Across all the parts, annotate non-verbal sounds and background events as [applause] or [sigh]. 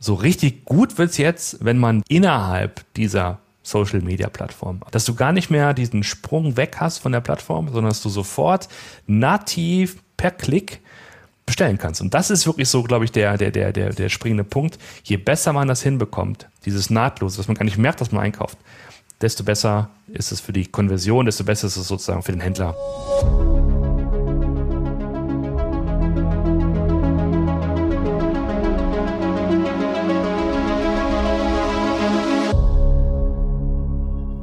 So richtig gut wird's jetzt, wenn man innerhalb dieser Social Media Plattform, dass du gar nicht mehr diesen Sprung weg hast von der Plattform, sondern dass du sofort nativ per Klick bestellen kannst. Und das ist wirklich so, glaube ich, der, der, der, der, der springende Punkt. Je besser man das hinbekommt, dieses Nahtlose, dass man gar nicht merkt, dass man einkauft, desto besser ist es für die Konversion, desto besser ist es sozusagen für den Händler.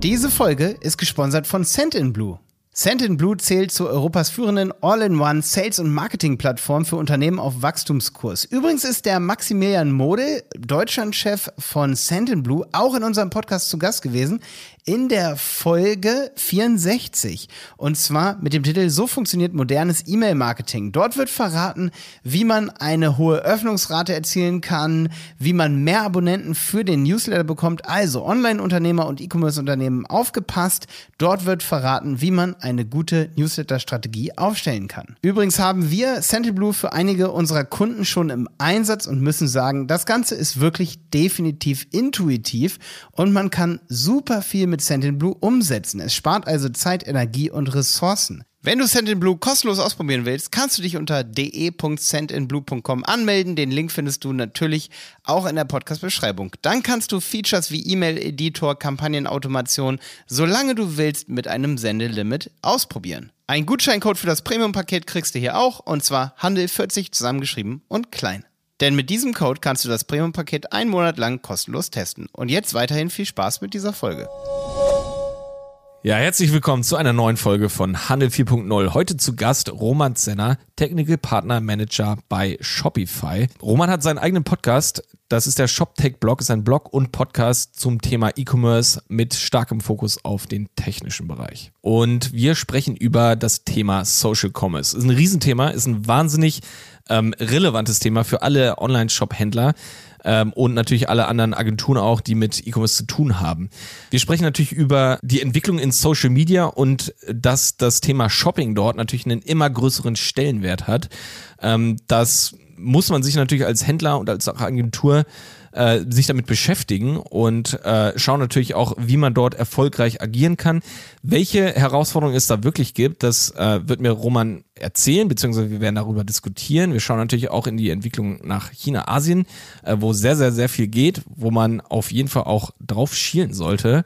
Diese Folge ist gesponsert von Send Blue. Send Blue zählt zu Europas führenden All-in-One Sales- und Marketing-Plattform für Unternehmen auf Wachstumskurs. Übrigens ist der Maximilian Mode, Deutschlandchef von Send Blue, auch in unserem Podcast zu Gast gewesen in der Folge 64. Und zwar mit dem Titel So funktioniert modernes E-Mail-Marketing. Dort wird verraten, wie man eine hohe Öffnungsrate erzielen kann, wie man mehr Abonnenten für den Newsletter bekommt. Also Online-Unternehmer und E-Commerce-Unternehmen aufgepasst. Dort wird verraten, wie man eine gute Newsletter-Strategie aufstellen kann. Übrigens haben wir Blue für einige unserer Kunden schon im Einsatz und müssen sagen, das Ganze ist wirklich definitiv intuitiv und man kann super viel mit mit Sendinblue umsetzen. Es spart also Zeit, Energie und Ressourcen. Wenn du Sendinblue kostenlos ausprobieren willst, kannst du dich unter de.sendinblue.com anmelden. Den Link findest du natürlich auch in der Podcast-Beschreibung. Dann kannst du Features wie E-Mail-Editor, Kampagnenautomation, solange du willst, mit einem Sendelimit ausprobieren. Ein Gutscheincode für das Premium-Paket kriegst du hier auch, und zwar Handel40 zusammengeschrieben und klein. Denn mit diesem Code kannst du das Premium-Paket einen Monat lang kostenlos testen. Und jetzt weiterhin viel Spaß mit dieser Folge. Ja, herzlich willkommen zu einer neuen Folge von Handel 4.0. Heute zu Gast Roman Zenner, Technical Partner Manager bei Shopify. Roman hat seinen eigenen Podcast. Das ist der ShopTech Blog, ist ein Blog und Podcast zum Thema E-Commerce mit starkem Fokus auf den technischen Bereich. Und wir sprechen über das Thema Social Commerce. Ist ein Riesenthema, ist ein wahnsinnig ähm, relevantes Thema für alle Online-Shop-Händler ähm, und natürlich alle anderen Agenturen auch, die mit E-Commerce zu tun haben. Wir sprechen natürlich über die Entwicklung in Social Media und dass das Thema Shopping dort natürlich einen immer größeren Stellenwert hat. Ähm, das muss man sich natürlich als Händler und als Agentur äh, sich damit beschäftigen und äh, schauen natürlich auch, wie man dort erfolgreich agieren kann. Welche Herausforderungen es da wirklich gibt, das äh, wird mir Roman erzählen, beziehungsweise wir werden darüber diskutieren. Wir schauen natürlich auch in die Entwicklung nach China, Asien, äh, wo sehr, sehr, sehr viel geht, wo man auf jeden Fall auch drauf schielen sollte.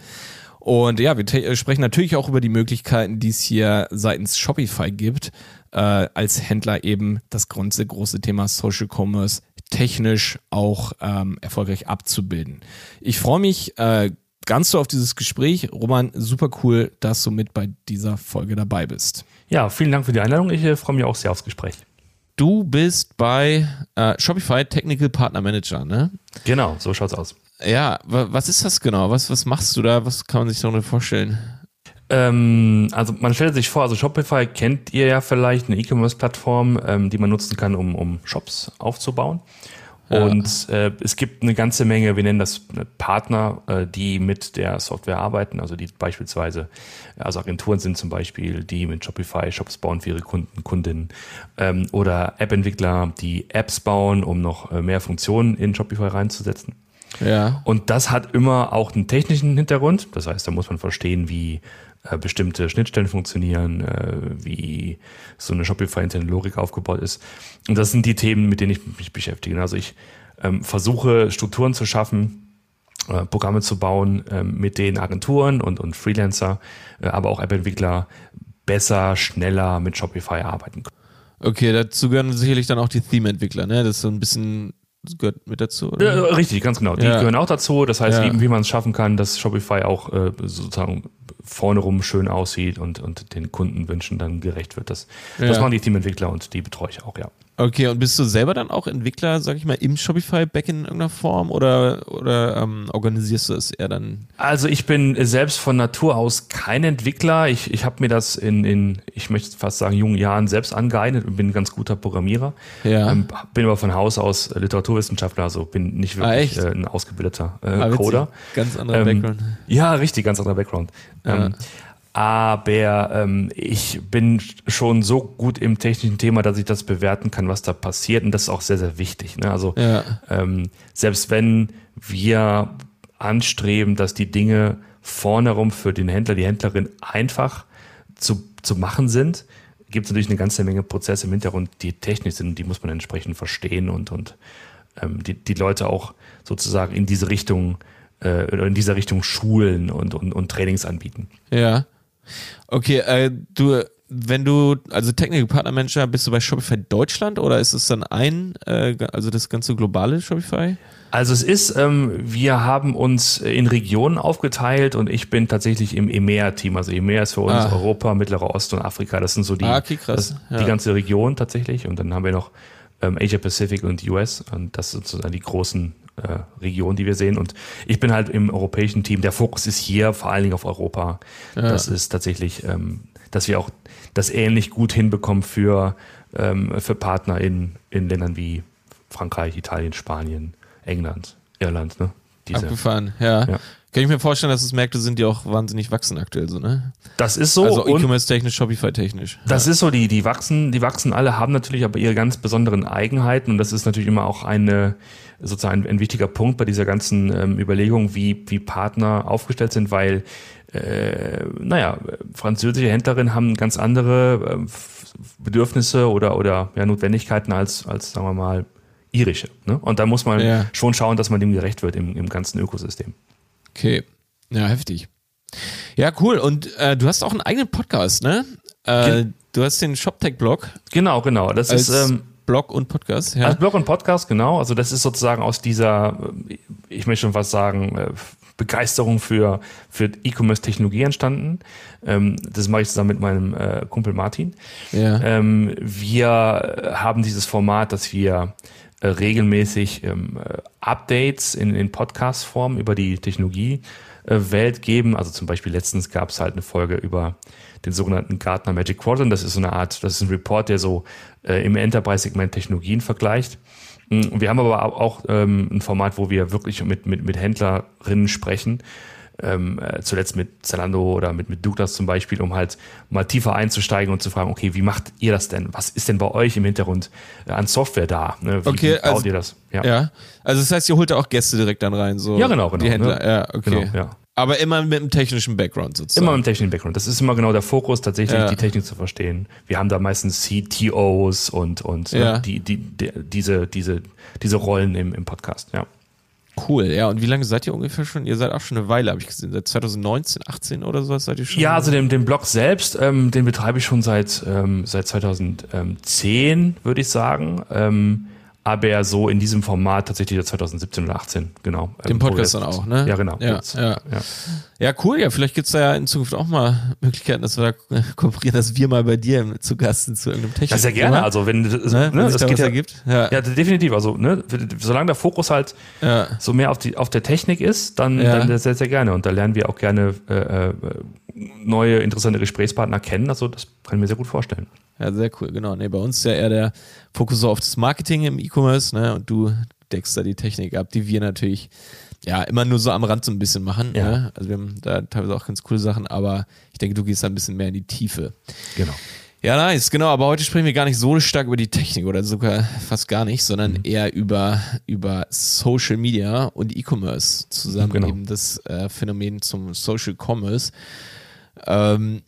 Und ja, wir sprechen natürlich auch über die Möglichkeiten, die es hier seitens Shopify gibt, äh, als Händler eben das große, große Thema Social Commerce technisch auch ähm, erfolgreich abzubilden. Ich freue mich äh, ganz so auf dieses Gespräch. Roman, super cool, dass du mit bei dieser Folge dabei bist. Ja, vielen Dank für die Einladung. Ich äh, freue mich auch sehr aufs Gespräch. Du bist bei äh, Shopify Technical Partner Manager, ne? Genau, so schaut's aus. Ja, was ist das genau? Was, was machst du da? Was kann man sich darunter vorstellen? Ähm, also man stellt sich vor, also Shopify kennt ihr ja vielleicht, eine E-Commerce-Plattform, ähm, die man nutzen kann, um, um Shops aufzubauen. Ja. Und äh, es gibt eine ganze Menge, wir nennen das Partner, äh, die mit der Software arbeiten, also die beispielsweise, also Agenturen sind zum Beispiel, die mit Shopify Shops bauen für ihre Kunden, Kundinnen ähm, oder App-Entwickler, die Apps bauen, um noch äh, mehr Funktionen in Shopify reinzusetzen. Ja. Und das hat immer auch einen technischen Hintergrund. Das heißt, da muss man verstehen, wie äh, bestimmte Schnittstellen funktionieren, äh, wie so eine Shopify-interne Logik aufgebaut ist. Und das sind die Themen, mit denen ich mich beschäftige. Also ich ähm, versuche Strukturen zu schaffen, äh, Programme zu bauen, äh, mit denen Agenturen und, und Freelancer, äh, aber auch App-Entwickler besser, schneller mit Shopify arbeiten können. Okay, dazu gehören sicherlich dann auch die Theme-Entwickler, ne? Das ist so ein bisschen das gehört mit dazu, oder? Ja, richtig, ganz genau. Die ja. gehören auch dazu. Das heißt, ja. eben, wie man es schaffen kann, dass Shopify auch äh, sozusagen vorne rum schön aussieht und, und den Kundenwünschen dann gerecht wird. Das, das machen die Teamentwickler und die betreue ich auch, ja. Okay, und bist du selber dann auch Entwickler, sag ich mal, im Shopify-Backend in irgendeiner Form oder, oder ähm, organisierst du es eher dann? Also ich bin selbst von Natur aus kein Entwickler. Ich, ich habe mir das in, in, ich möchte fast sagen, jungen Jahren selbst angeeignet und bin ein ganz guter Programmierer. Ja. Ähm, bin aber von Haus aus Literaturwissenschaftler, also bin nicht ah, wirklich ah, äh, ein ausgebildeter äh, ah, Coder. Ganz anderer ähm, Background. Ja, richtig, ganz anderer Background. Ja. Aber ähm, ich bin schon so gut im technischen Thema, dass ich das bewerten kann, was da passiert. Und das ist auch sehr, sehr wichtig. Ne? Also Ja. ähm, selbst wenn wir anstreben, dass die Dinge vorne rum für den Händler, die Händlerin einfach zu, zu machen sind, gibt es natürlich eine ganze Menge Prozesse im Hintergrund, die technisch sind, die muss man entsprechend verstehen und, und ähm, die, die Leute auch sozusagen in diese Richtung äh, oder in dieser Richtung schulen und, und, und Trainings anbieten. Ja. Okay, äh, du, wenn du, also Technical Partner Manager, bist du bei Shopify Deutschland oder ist es dann ein, äh, also das ganze globale Shopify? Also es ist, ähm, wir haben uns in Regionen aufgeteilt und ich bin tatsächlich im EMEA-Team. Also EMEA ist für uns Ah. Europa, Mittlerer Osten und Afrika. Das sind so die, Ah, okay, das, Ja. die ganze Region tatsächlich. Und dann haben wir noch ähm, Asia Pacific und US. Und das sind sozusagen die großen äh, Regionen, die wir sehen. Und ich bin halt im europäischen Team. Der Fokus ist hier vor allen Dingen auf Europa. Das ist tatsächlich, ähm, dass wir auch das ähnlich gut hinbekommen für, ähm, für Partner in, in Ländern wie Frankreich, Italien, Spanien, England, Irland. Ne? Diese. Abgefahren, ja. Ja. Kann ich mir vorstellen, dass es Märkte sind, die auch wahnsinnig wachsen aktuell so, ne? Das ist so. also E-Commerce-technisch, Shopify-technisch. Das ist so, die, die wachsen, die wachsen alle, haben natürlich aber ihre ganz besonderen Eigenheiten und das ist natürlich immer auch eine, sozusagen ein, ein wichtiger Punkt bei dieser ganzen ähm, Überlegung, wie, wie Partner aufgestellt sind, weil, äh, naja, französische Händlerinnen haben ganz andere F- Bedürfnisse oder, oder ja, Notwendigkeiten als, als, sagen wir mal, irische. Ne? Und da muss man Ja. schon schauen, dass man dem gerecht wird im, im ganzen Ökosystem. Okay. Ja, heftig. Ja, cool. Und äh, du hast auch einen eigenen Podcast, ne? Äh, du hast den ShopTech-Blog Genau, genau. Das ist, ähm, Blog und Podcast, ja. Als Blog und Podcast, genau. Also das ist sozusagen aus dieser, ich möchte schon fast sagen, äh, Begeisterung für, für E-Commerce-Technologie entstanden. Ähm, Das mache ich zusammen mit meinem äh, Kumpel Martin. ja. Ähm, Wir haben dieses Format, dass wir regelmäßig ähm, äh, Updates in, in Podcast-Form über die Technologie-Welt geben. Also zum Beispiel letztens gab es halt eine Folge über den sogenannten Gartner Magic Quadrant. Das ist so eine Art, das ist ein Report, der so äh, im Enterprise-Segment Technologien vergleicht. Mm, wir haben aber auch auch, ähm, ein Format, wo wir wirklich mit, mit, mit Händlerinnen sprechen, ähm, äh, zuletzt mit Zalando oder mit, mit Douglas zum Beispiel, um halt mal tiefer einzusteigen und zu fragen, okay, wie macht ihr das denn? Was ist denn bei euch im Hintergrund äh, an Software da? Ne? Wie, Okay, wie baut also- ihr das? ja. Also das heißt, ihr holt da auch Gäste direkt dann rein, so. Ja, genau, genau, Die Händler, ne? ja, okay. Genau, ja. Aber immer mit einem technischen Background sozusagen. Immer im technischen Background. Das ist immer genau der Fokus, tatsächlich Ja. die Technik zu verstehen. Wir haben da meistens CTOs und, und Ja. ne, die, die, die, diese, diese, diese Rollen im, im Podcast, ja. Cool, ja. Und wie lange seid ihr ungefähr schon? Ihr seid auch schon eine Weile, habe ich gesehen. Seit 2019, 18 oder sowas seid ihr schon? Ja, also den, den Blog selbst, ähm, den betreibe ich schon seit, ähm, seit 2010, würde ich sagen. Ähm, aber so in diesem Format tatsächlich seit 2017 oder 18, genau. Den Ähm, Podcast dann auch, ne? Ja, genau. Ja, ja. ja. Ja, cool. Ja, vielleicht gibt's da ja in Zukunft auch mal Möglichkeiten, dass wir da [laughs] kooperieren, dass wir mal bei dir zu Gast sind zu irgendeinem Technik. Ja, sehr gerne. Also wenn, ne? ne, Wenn das da geht was ja, ergibt. Ja. ja, definitiv. Also ne, solange der Fokus halt so mehr auf, die, auf der Technik ist, dann, dann sehr, sehr gerne. Und da lernen wir auch gerne äh, äh, neue, interessante Gesprächspartner kennen. Also das kann ich mir sehr gut vorstellen. Ja, sehr cool, genau. Nee, bei uns ist ja eher der Fokus so auf das Marketing im E-Commerce, ne? Und du deckst da die Technik ab, die wir natürlich ja immer nur so am Rand so ein bisschen machen. Ja. Ne? Also wir haben da teilweise auch ganz coole Sachen, aber ich denke, du gehst da ein bisschen mehr in die Tiefe. Genau. Ja, nice, genau. Aber heute sprechen wir gar nicht so stark über die Technik oder sogar fast gar nicht, sondern Mhm. eher über, über Social Media und E-Commerce zusammen Genau. eben das äh, Phänomen zum Social Commerce. Ähm,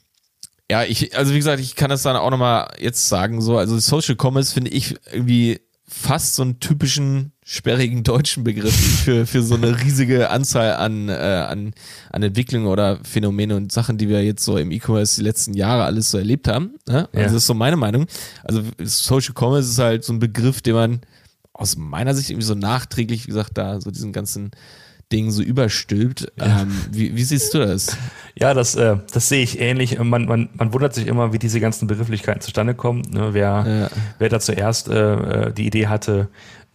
ja, ich, also wie gesagt, ich kann das dann auch nochmal jetzt sagen, so, also Social Commerce finde ich irgendwie fast so einen typischen sperrigen deutschen Begriff für, für so eine riesige Anzahl an, äh, an, an Entwicklungen oder Phänomene und Sachen, die wir jetzt so im E-Commerce die letzten Jahre alles so erlebt haben. Ne? Also Ja. das ist so meine Meinung. Also Social Commerce ist halt so ein Begriff, den man aus meiner Sicht irgendwie so nachträglich, wie gesagt, da so diesen ganzen Dingen so überstülpt. Ähm, wie, wie siehst du das? Ja, das, äh, das sehe ich ähnlich. Man, man, man wundert sich immer, wie diese ganzen Begrifflichkeiten zustande kommen. Ne? Wer, Ja. wer da zuerst äh, äh, die Idee hatte,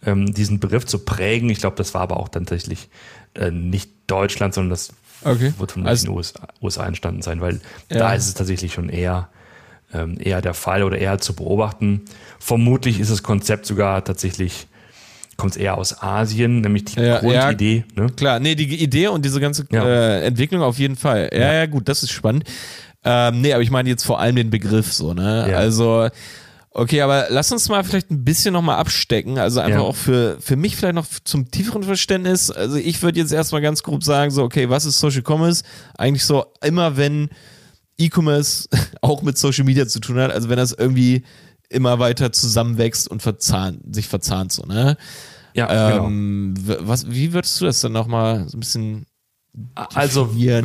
ähm, diesen Begriff zu prägen, ich glaube, das war aber auch tatsächlich äh, nicht Deutschland, sondern das Okay. wird von Also- den USA, USA entstanden sein, weil Ja. da ist es tatsächlich schon eher, ähm, eher der Fall oder eher zu beobachten. Vermutlich ist das Konzept sogar tatsächlich, kommt es eher aus Asien, nämlich die Ja, Grundidee. Ne? Klar, nee, die Idee und diese ganze Ja. äh, Entwicklung auf jeden Fall. Ja, ja, gut, das ist spannend. Ähm, nee, aber ich meine jetzt vor allem den Begriff so, ne? Ja. Also, okay, aber lass uns mal vielleicht ein bisschen nochmal abstecken. Also einfach Ja. auch für, für mich vielleicht noch zum tieferen Verständnis. Also ich würde jetzt erstmal ganz grob sagen, so, okay, was ist Social Commerce? Eigentlich so immer, wenn E-Commerce [laughs] auch mit Social Media zu tun hat, also wenn das irgendwie immer weiter zusammenwächst und verzahnt, sich verzahnt so, ne? Ja, genau. Ähm, w- was, wie würdest du das dann nochmal so ein bisschen Also? Ja,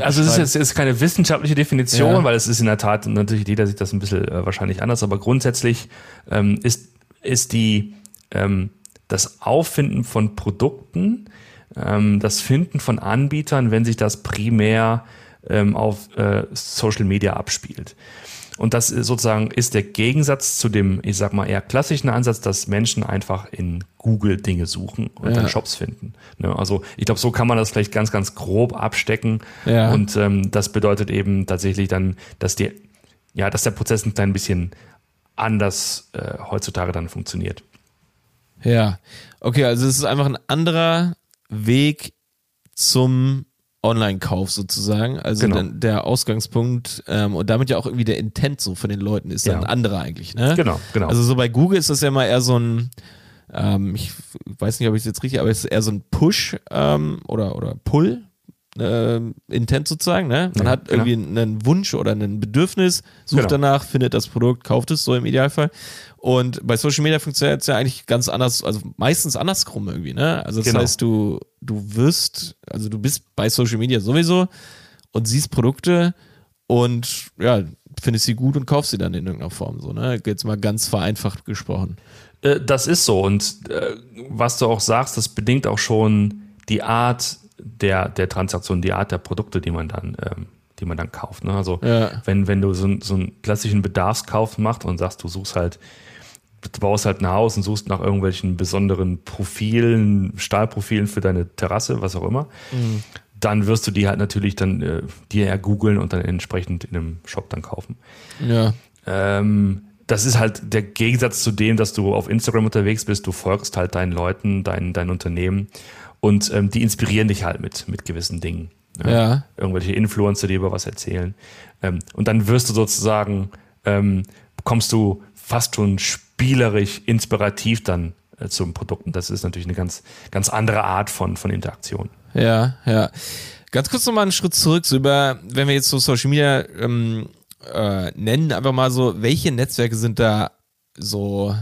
also es ist jetzt ist keine wissenschaftliche Definition, Ja. weil es ist in der Tat natürlich jeder sieht das ein bisschen äh, wahrscheinlich anders, aber grundsätzlich ähm, ist ist die ähm, das Auffinden von Produkten, ähm, das Finden von Anbietern, wenn sich das primär ähm, auf äh, Social Media abspielt. Und das ist sozusagen ist der Gegensatz zu dem, ich sag mal, eher klassischen Ansatz, dass Menschen einfach in Google Dinge suchen und Ja. dann Shops finden. Ne? Also ich glaube, so kann man das vielleicht ganz, ganz grob abstecken. Ja. Und ähm, das bedeutet eben tatsächlich dann, dass die, ja, dass der Prozess ein klein bisschen anders äh, heutzutage dann funktioniert. Ja, okay, also es ist einfach ein anderer Weg zum Online-Kauf sozusagen. Also Genau. dann der Ausgangspunkt ähm, und damit ja auch irgendwie der Intent so von den Leuten ist dann Ja. ein anderer eigentlich, ne? Genau, genau. Also so bei Google ist das ja mal eher so ein, ähm, ich weiß nicht, ob ich es jetzt richtig, aber es ist eher so ein Push ähm, oder, oder Pull. Ähm, Intent sozusagen, ne? Man Ja, hat genau. irgendwie einen Wunsch oder ein Bedürfnis, sucht Genau. danach, findet das Produkt, kauft es so im Idealfall. Und bei Social Media funktioniert es ja eigentlich ganz anders, also meistens andersrum irgendwie, ne? Also das Genau. heißt, du, du wirst, also du bist bei Social Media sowieso und siehst Produkte und ja, findest sie gut und kaufst sie dann in irgendeiner Form, so, ne? Jetzt mal ganz vereinfacht gesprochen. Äh, Das ist so. Und äh, was du auch sagst, das bedingt auch schon die Art der, der Transaktion, die Art der Produkte, die man dann, ähm, die man dann kauft. Ne? Also Ja. wenn, wenn du so, einen- so einen klassischen Bedarfskauf machst und sagst, du suchst halt, du baust halt ein Haus und suchst nach irgendwelchen besonderen Profilen, Stahlprofilen für deine Terrasse, was auch immer, dann wirst du die halt natürlich dann äh, dir eher googeln und dann entsprechend in einem Shop dann kaufen. Ja. Ähm, das ist halt der Gegensatz zu dem, dass du auf Instagram unterwegs bist. Du folgst halt deinen Leuten, dein, dein Unternehmen und ähm, die inspirieren dich halt mit, mit gewissen Dingen. ne? Ja. Irgendwelche Influencer, die über was erzählen. Ähm, und dann wirst du sozusagen, ähm, kommst du fast schon spielerisch, inspirativ dann äh, zum Produkt. Und das ist natürlich eine ganz, ganz andere Art von, von Interaktion. Ja, ja. Ganz kurz nochmal einen Schritt zurück, so über, wenn wir jetzt so Social Media ähm, äh, nennen, einfach mal so, welche Netzwerke sind da so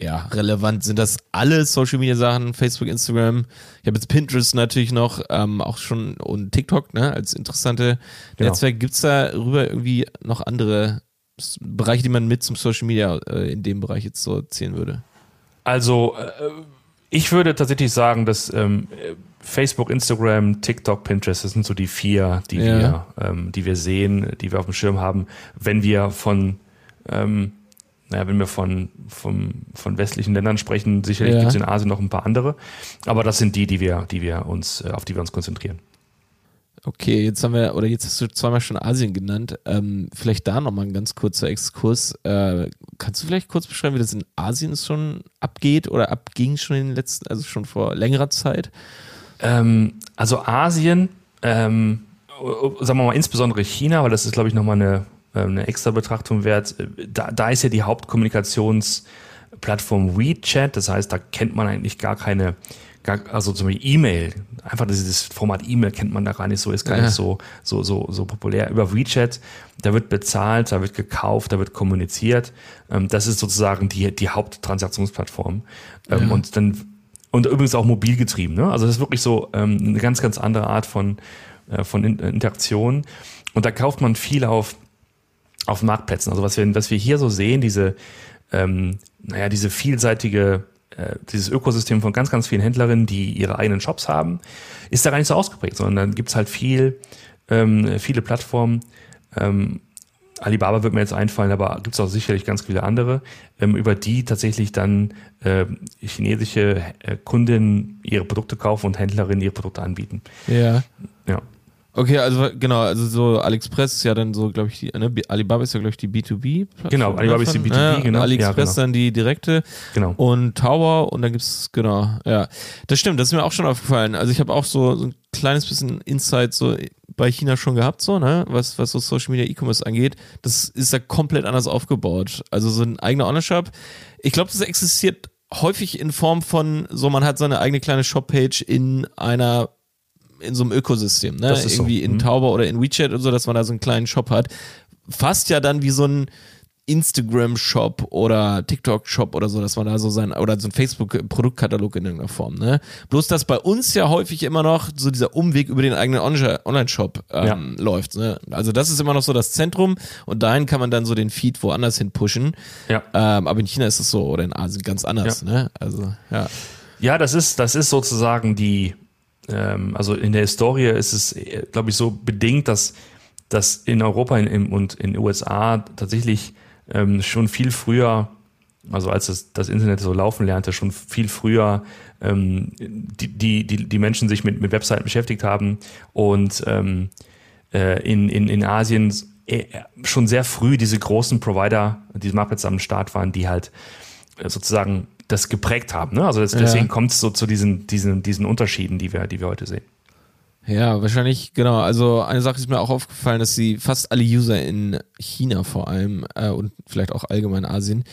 ja, relevant? Sind das alle Social Media Sachen, Facebook, Instagram? Ich habe jetzt Pinterest natürlich noch, ähm, auch schon und TikTok, ne, als interessante Genau. Netzwerke. Gibt es da rüber irgendwie noch andere Bereiche, die man mit zum Social Media äh, in dem Bereich jetzt so zählen würde? Also, äh, ich würde tatsächlich sagen, dass ähm, äh, Facebook, Instagram, TikTok, Pinterest, das sind so die vier, die, Ja. wir, ähm, die wir sehen, die wir auf dem Schirm haben, wenn wir von, ähm, naja, wenn wir von, vom, von westlichen Ländern sprechen, sicherlich Ja. gibt es in Asien noch ein paar andere, aber das sind die, die wir, die wir uns, äh, auf die wir uns konzentrieren. Okay, jetzt haben wir, oder jetzt hast du zweimal schon Asien genannt. Ähm, vielleicht da nochmal ein ganz kurzer Exkurs. Äh, kannst du vielleicht kurz beschreiben, wie das in Asien schon abgeht oder abging schon in den letzten, also schon vor längerer Zeit? Ähm, also Asien, ähm, sagen wir mal insbesondere China, weil das ist, glaube ich, nochmal eine, eine extra Betrachtung wert. Da, da ist ja die Hauptkommunikationsplattform WeChat, das heißt, da kennt man eigentlich gar keine, gar, also zum Beispiel E-Mail, einfach dieses Format E-Mail kennt man da gar nicht so, ist gar Ja. nicht so, so, so, so populär. Über WeChat, da wird bezahlt, da wird gekauft, da wird kommuniziert. Ähm, das ist sozusagen die, die Haupttransaktionsplattform. Ähm, Ja. Und dann und übrigens auch mobil getrieben. Ne? Also das ist wirklich so ähm, eine ganz, ganz andere Art von, äh, von In Interaktion. Und da kauft man viel auf, auf Marktplätzen. Also was wir, was wir hier so sehen, diese, ähm, naja, diese vielseitige, äh, dieses Ökosystem von ganz, ganz vielen Händlerinnen, die ihre eigenen Shops haben, ist da gar nicht so ausgeprägt, sondern dann gibt's halt viel, ähm, viele Plattformen, ähm, Alibaba wird mir jetzt einfallen, aber gibt es auch sicherlich ganz viele andere, ähm, über die tatsächlich dann äh, chinesische äh, Kundinnen ihre Produkte kaufen und Händlerinnen ihre Produkte anbieten. Ja. Ja. Okay, also genau, also so AliExpress ist ja dann so, glaube ich, die, ne, Alibaba ist ja, glaube ich, die B2B. Genau, Alibaba ist die B2B, ja, genau. AliExpress Ja, genau. dann die direkte. Genau. und Tower und dann gibt's genau, ja. Das stimmt, das ist mir auch schon aufgefallen. Also ich habe auch so, so ein kleines bisschen Insight so bei China schon gehabt, so, ne? Was, was so Social Media E-Commerce angeht. Das ist da komplett anders aufgebaut. Also so ein eigener Online-Shop. Ich glaube, das existiert häufig in Form von, so man hat seine eigene kleine Shop-Page in einer in so einem Ökosystem, ne? Irgendwie so. in mhm. Tauber oder in WeChat und so, dass man da so einen kleinen Shop hat. Fast ja dann wie so ein Instagram-Shop oder TikTok-Shop oder so, dass man da so sein, oder so ein Facebook-Produktkatalog in irgendeiner Form, ne? Bloß, dass bei uns ja häufig immer noch so dieser Umweg über den eigenen Online-Shop ähm, ja. läuft, ne? Also das ist immer noch so das Zentrum und dahin kann man dann so den Feed woanders hin pushen. Ja. Ähm, aber in China ist es so, oder in Asien ganz anders, ja. ne? Also, ja. Ja, das ist, das ist sozusagen die, ähm, also in der Historie ist es, glaube ich, so bedingt, dass, dass in Europa in, und in den USA tatsächlich ähm, schon viel früher, also als es, das Internet so laufen lernte, schon viel früher ähm, die, die, die, die Menschen sich mit, mit Webseiten beschäftigt haben und ähm, äh, in, in, in Asien äh, schon sehr früh diese großen Provider, die Marktplätze am Start waren, die halt äh, sozusagen das geprägt haben. Ne? Also das, deswegen ja. kommt es so zu diesen, diesen, diesen Unterschieden, die wir, die wir heute sehen. Ja, wahrscheinlich, genau. Also eine Sache ist mir auch aufgefallen, dass sie fast alle User in China vor allem äh, und vielleicht auch allgemein Asien,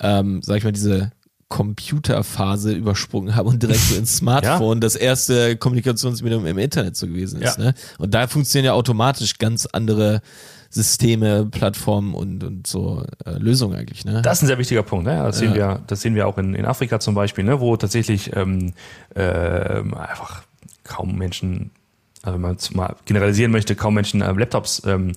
ähm, sag ich mal, diese Computerphase übersprungen haben und direkt so ins [laughs] Smartphone ja. das erste Kommunikationsmedium im Internet so gewesen ist. Ja. Ne? Und da funktionieren ja automatisch ganz andere Systeme, Plattformen und, und so äh, Lösungen eigentlich. Ne? Das ist ein sehr wichtiger Punkt. Ne? Das, ja. sehen wir, das sehen wir auch in, in Afrika zum Beispiel, ne? wo tatsächlich ähm, äh, einfach kaum Menschen also wenn man es mal generalisieren möchte, kaum Menschen äh, Laptops ähm,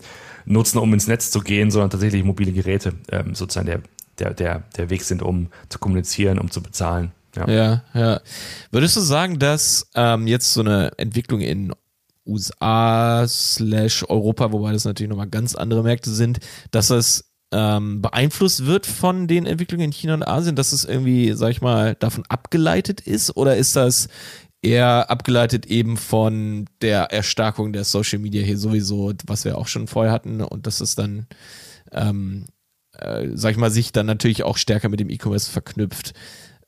nutzen, um ins Netz zu gehen, sondern tatsächlich mobile Geräte ähm, sozusagen der, der, der, der Weg sind, um zu kommunizieren, um zu bezahlen. Ja, ja. ja. Würdest du sagen, dass ähm, jetzt so eine Entwicklung in USA slash Europa, wobei das natürlich nochmal ganz andere Märkte sind, dass das ähm, beeinflusst wird von den Entwicklungen in China und Asien, dass es irgendwie, sag ich mal, davon abgeleitet ist? Oder ist das eher abgeleitet eben von der Erstarkung der Social Media hier sowieso, was wir auch schon vorher hatten und dass es dann, ähm, äh, sag ich mal, sich dann natürlich auch stärker mit dem E-Commerce verknüpft.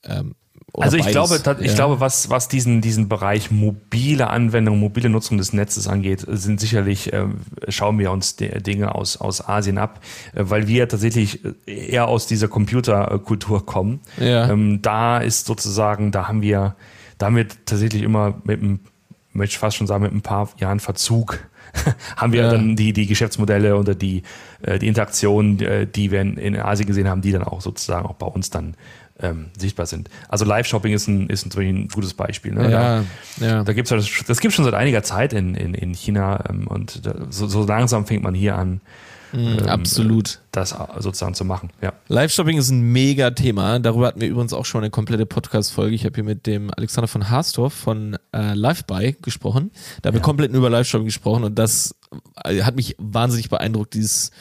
Ähm, also ich beides. glaube, ich ja. glaube, was, was diesen, diesen Bereich mobile Anwendung, mobile Nutzung des Netzes angeht, sind sicherlich, äh, schauen wir uns Dinge aus, aus Asien ab, äh, weil wir tatsächlich eher aus dieser Computerkultur kommen. Ja. Ähm, da ist sozusagen, da haben wir da haben wir tatsächlich immer mit einem, möchte ich fast schon sagen, mit ein paar Jahren Verzug [laughs] haben wir ja. dann die, die Geschäftsmodelle oder die, äh, die Interaktionen, äh, die wir in Asien gesehen haben, die dann auch sozusagen auch bei uns dann ähm, sichtbar sind. Also Live-Shopping ist ein, ist ein, ein gutes Beispiel. Ne? Ja, da, ja. da gibt's das, das gibt schon seit einiger Zeit in, in, in China ähm, und da, so, so langsam fängt man hier an, Mhm, ähm, absolut. Das sozusagen zu machen, ja. Live-Shopping ist ein mega Thema. Darüber hatten wir übrigens auch schon eine komplette Podcast-Folge. Ich habe hier mit dem Alexander von Haasdorf von äh, LiveBuy gesprochen. Da haben ja. wir komplett über Live-Shopping gesprochen und das äh, hat mich wahnsinnig beeindruckt, dieses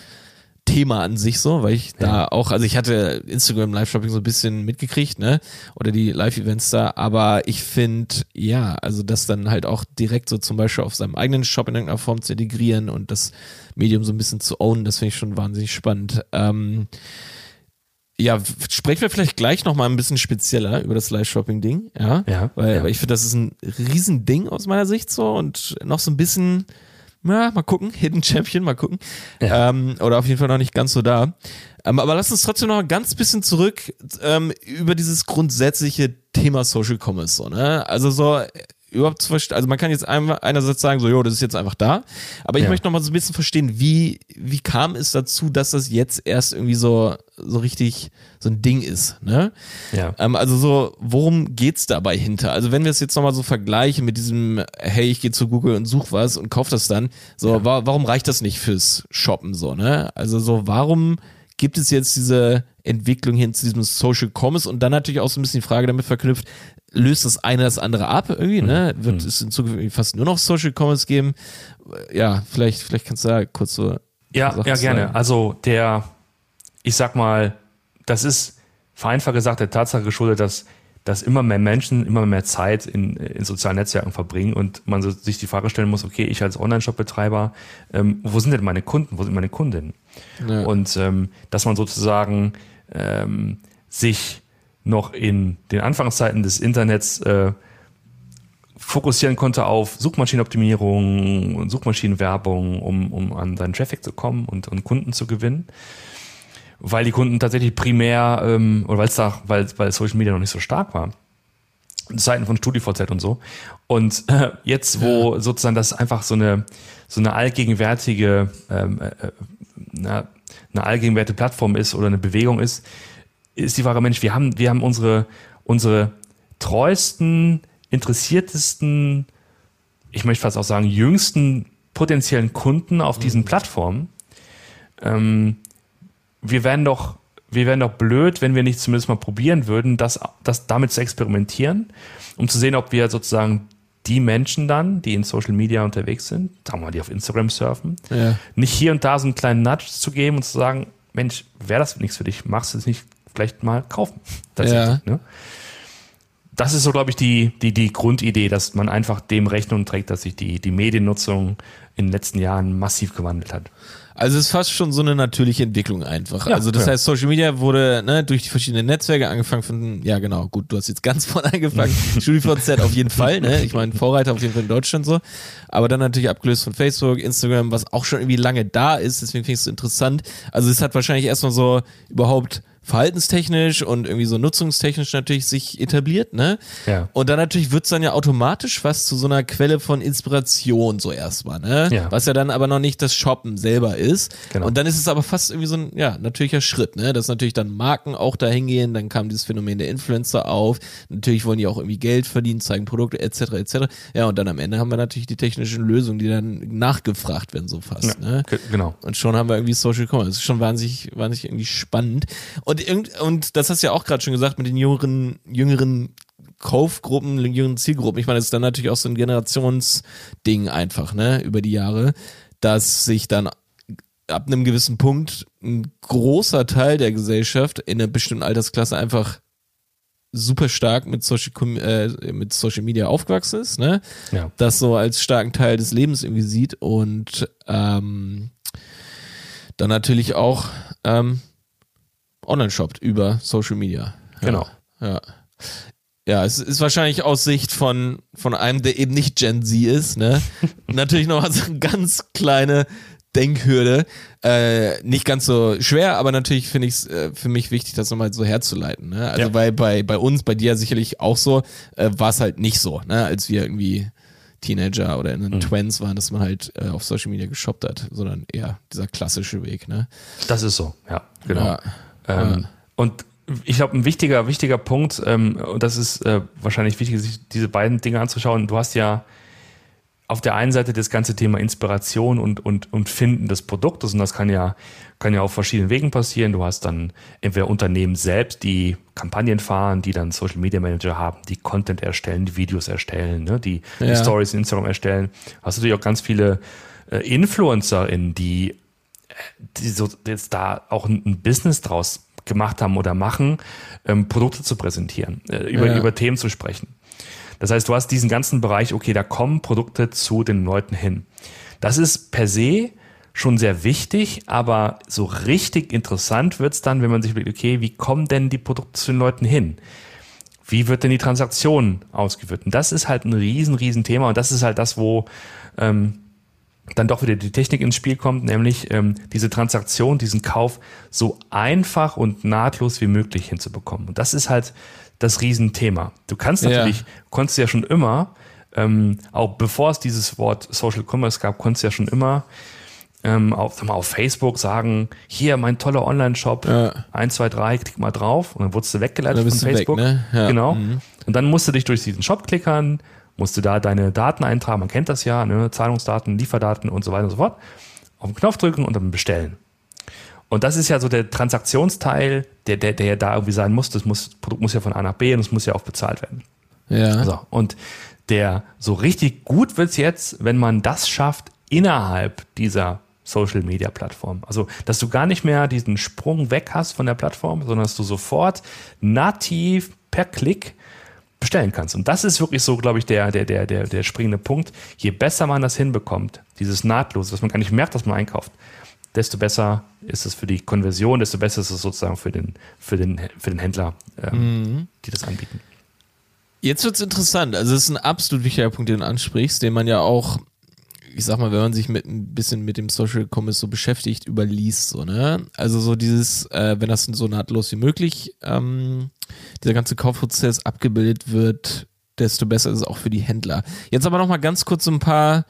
Thema an sich so, weil ich ja. da auch, also ich hatte Instagram Live-Shopping so ein bisschen mitgekriegt, ne? Oder die Live-Events da, aber ich finde, ja, also das dann halt auch direkt so zum Beispiel auf seinem eigenen Shop in irgendeiner Form zu integrieren und das Medium so ein bisschen zu ownen, das finde ich schon wahnsinnig spannend. Ähm, ja, sprechen wir vielleicht gleich noch mal ein bisschen spezieller über das Live-Shopping-Ding, ja? Ja. Weil, ja. weil ich finde, das ist ein Riesending aus meiner Sicht so und noch so ein bisschen ja, mal gucken, Hidden Champion, mal gucken. Ja. Ähm, oder auf jeden Fall noch nicht ganz so da. Ähm, aber lass uns trotzdem noch ein ganz bisschen zurück ähm, über dieses grundsätzliche Thema Social Commerce. So, ne? Also so überhaupt zu verstehen, also man kann jetzt einmal einerseits sagen, so, jo, das ist jetzt einfach da, aber ich ja. möchte noch mal so ein bisschen verstehen, wie, wie kam es dazu, dass das jetzt erst irgendwie so, so richtig so ein Ding ist, ne? Ja. Ähm, also so, worum geht's dabei hinter? Also wenn wir es jetzt noch mal so vergleichen mit diesem, hey, ich gehe zu Google und such was und kauf das dann, so, ja. wa warum reicht das nicht fürs Shoppen, so, ne? Also so, warum gibt es jetzt diese Entwicklung hin zu diesem Social Commerce und dann natürlich auch so ein bisschen die Frage damit verknüpft, löst das eine das andere ab irgendwie, ne? Mhm. Wird mhm. es in Zukunft fast nur noch Social Commerce geben? Ja, vielleicht, vielleicht kannst du da kurz so. Ja, ja, gerne. Sagen. Also der, ich sag mal, das ist vereinfacht gesagt der Tatsache geschuldet, dass, dass immer mehr Menschen immer mehr Zeit in, in sozialen Netzwerken verbringen und man so sich die Frage stellen muss, okay, ich als Online-Shop-Betreiber, ähm, wo sind denn meine Kunden, wo sind meine Kundinnen? Ja. Und ähm, dass man sozusagen ähm, sich noch in den Anfangszeiten des Internets äh, fokussieren konnte auf Suchmaschinenoptimierung und Suchmaschinenwerbung, um, um an seinen Traffic zu kommen und, und Kunden zu gewinnen. Weil die Kunden tatsächlich primär, ähm, oder weil es da, weil, weil Social Media noch nicht so stark war. Zeiten von StudiVZ und so. Und äh, jetzt, wo ja. sozusagen das einfach so eine, so eine allgegenwärtige, ähm, äh, eine, eine allgegenwärtige Plattform ist oder eine Bewegung ist, ist die Frage, Mensch, wir haben, wir haben unsere, unsere treuesten, interessiertesten, ich möchte fast auch sagen, jüngsten potenziellen Kunden auf diesen mhm. Plattformen. Ähm, wir wären doch, wir wären doch blöd, wenn wir nicht zumindest mal probieren würden, das, das damit zu experimentieren, um zu sehen, ob wir sozusagen die Menschen dann, die in Social Media unterwegs sind, sagen wir mal, die auf Instagram surfen, ja. nicht hier und da so einen kleinen Nudge zu geben und zu sagen, Mensch, wäre das nichts für dich, machst du es nicht vielleicht mal kaufen. [laughs] Ja. Ne? Das ist so, glaube ich, die, die, die Grundidee, dass man einfach dem Rechnung trägt, dass sich die, die Mediennutzung in den letzten Jahren massiv gewandelt hat. Also es ist fast schon so eine natürliche Entwicklung einfach. Ja, also das ja. heißt, Social Media wurde ne, durch die verschiedenen Netzwerke angefangen von, ja genau, gut, du hast jetzt ganz [laughs] vorne angefangen. [laughs] StudiVZ auf jeden Fall, ne? Ich meine, Vorreiter auf jeden Fall in Deutschland so. Aber dann natürlich abgelöst von Facebook, Instagram, was auch schon irgendwie lange da ist, deswegen finde ich es interessant. Also es hat wahrscheinlich erstmal so überhaupt verhaltenstechnisch und irgendwie so nutzungstechnisch natürlich sich etabliert, ne? Ja. Und dann natürlich wird's dann ja automatisch was zu so einer Quelle von Inspiration so erstmal, ne? Ja. Was ja dann aber noch nicht das Shoppen selber ist. Genau. Und dann ist es aber fast irgendwie so ein, ja, natürlicher Schritt, ne? Dass natürlich dann Marken auch dahin gehen, dann kam dieses Phänomen der Influencer auf. Natürlich wollen die auch irgendwie Geld verdienen, zeigen Produkte etc. etc. Ja, und dann am Ende haben wir natürlich die technischen Lösungen, die dann nachgefragt werden, so fast, ja, ne? Genau. Und schon haben wir irgendwie Social Commerce. Das ist schon wahnsinnig, wahnsinnig irgendwie spannend. Und und, und das hast du ja auch gerade schon gesagt mit den jüngeren, jüngeren Kaufgruppen, jüngeren Zielgruppen. Ich meine, das ist dann natürlich auch so ein Generationsding einfach, ne, über die Jahre, dass sich dann ab einem gewissen Punkt ein großer Teil der Gesellschaft in einer bestimmten Altersklasse einfach super stark mit Social, äh, mit Social Media aufgewachsen ist, ne? Ja. Das so als starken Teil des Lebens irgendwie sieht und ähm, dann natürlich auch ähm, online shoppt über Social Media. Ja, genau. Ja. Ja, es ist wahrscheinlich aus Sicht von, von einem, der eben nicht Gen Z ist, ne? [laughs] Natürlich noch so eine ganz kleine Denkhürde. Äh, nicht ganz so schwer, aber natürlich finde ich es äh, für mich wichtig, das nochmal so herzuleiten. Ne? Also ja. bei, bei, bei uns, bei dir sicherlich auch so, äh, war es halt nicht so, ne? als wir irgendwie Teenager oder in den mhm. Twins waren, dass man halt äh, auf Social Media geshoppt hat, sondern eher dieser klassische Weg. Ne? Das ist so, ja, genau. Ja. Ähm, ja. Und ich glaube, ein wichtiger, wichtiger Punkt, ähm, und das ist äh, wahrscheinlich wichtig, sich diese beiden Dinge anzuschauen. Du hast ja auf der einen Seite das ganze Thema Inspiration und, und, und Finden des Produktes, und das kann ja, kann ja auf verschiedenen Wegen passieren. Du hast dann entweder Unternehmen selbst, die Kampagnen fahren, die dann Social Media Manager haben, die Content erstellen, die Videos erstellen, ne, die, ja. die Stories in Instagram erstellen. Du hast natürlich auch ganz viele äh, InfluencerInnen, die die so jetzt da auch ein, Business draus gemacht haben oder machen, ähm, Produkte zu präsentieren, äh, über, ja. über Themen zu sprechen. Das heißt, du hast diesen ganzen Bereich, okay, da kommen Produkte zu den Leuten hin. Das ist per se schon sehr wichtig, aber so richtig interessant wird's dann, wenn man sich überlegt, okay, wie kommen denn die Produkte zu den Leuten hin? Wie wird denn die Transaktion ausgeführt? Und das ist halt ein riesen, riesen Thema und das ist halt das, wo ähm, dann doch wieder die Technik ins Spiel kommt, nämlich ähm, diese Transaktion, diesen Kauf so einfach und nahtlos wie möglich hinzubekommen. Und das ist halt das Riesenthema. Du kannst natürlich, ja. konntest ja schon immer, ähm, auch bevor es dieses Wort Social Commerce gab, konntest ja schon immer ähm, auf, mal, auf Facebook sagen, hier mein toller Online-Shop, ja. 1, 2, 3, klick mal drauf und dann wurdest du weggeleitet von Facebook. Weg, ne? ja. Genau. Mhm. Und dann musst du dich durch diesen Shop klickern, musst du da deine Daten eintragen, man kennt das ja, ne? Zahlungsdaten, Lieferdaten und so weiter und so fort. Auf den Knopf drücken und dann bestellen. Und das ist ja so der Transaktionsteil, der, der, der da irgendwie sein muss. Das, muss, das Produkt muss ja von A nach B und es muss ja auch bezahlt werden. Ja. So, und der so richtig gut wird's jetzt, wenn man das schafft innerhalb dieser Social Media Plattform. Also, dass du gar nicht mehr diesen Sprung weg hast von der Plattform, sondern dass du sofort nativ per Klick bestellen kannst. Und das ist wirklich so, glaube ich, der, der, der, der, der springende Punkt. Je besser man das hinbekommt, dieses Nahtlose, dass man gar nicht merkt, dass man einkauft, desto besser ist es für die Konversion, desto besser ist es sozusagen für den, für den, für den Händler, ähm, mhm. die das anbieten. Jetzt wird's interessant. Also es ist ein absolut wichtiger Punkt, den du ansprichst, den man ja auch, ich sag mal, wenn man sich mit ein bisschen mit dem Social Commerce so beschäftigt, überliest, so, ne? Also so dieses, äh, wenn das so nahtlos wie möglich, ähm, dieser ganze Kaufprozess abgebildet wird, desto besser ist es auch für die Händler. Jetzt aber noch mal ganz kurz so ein paar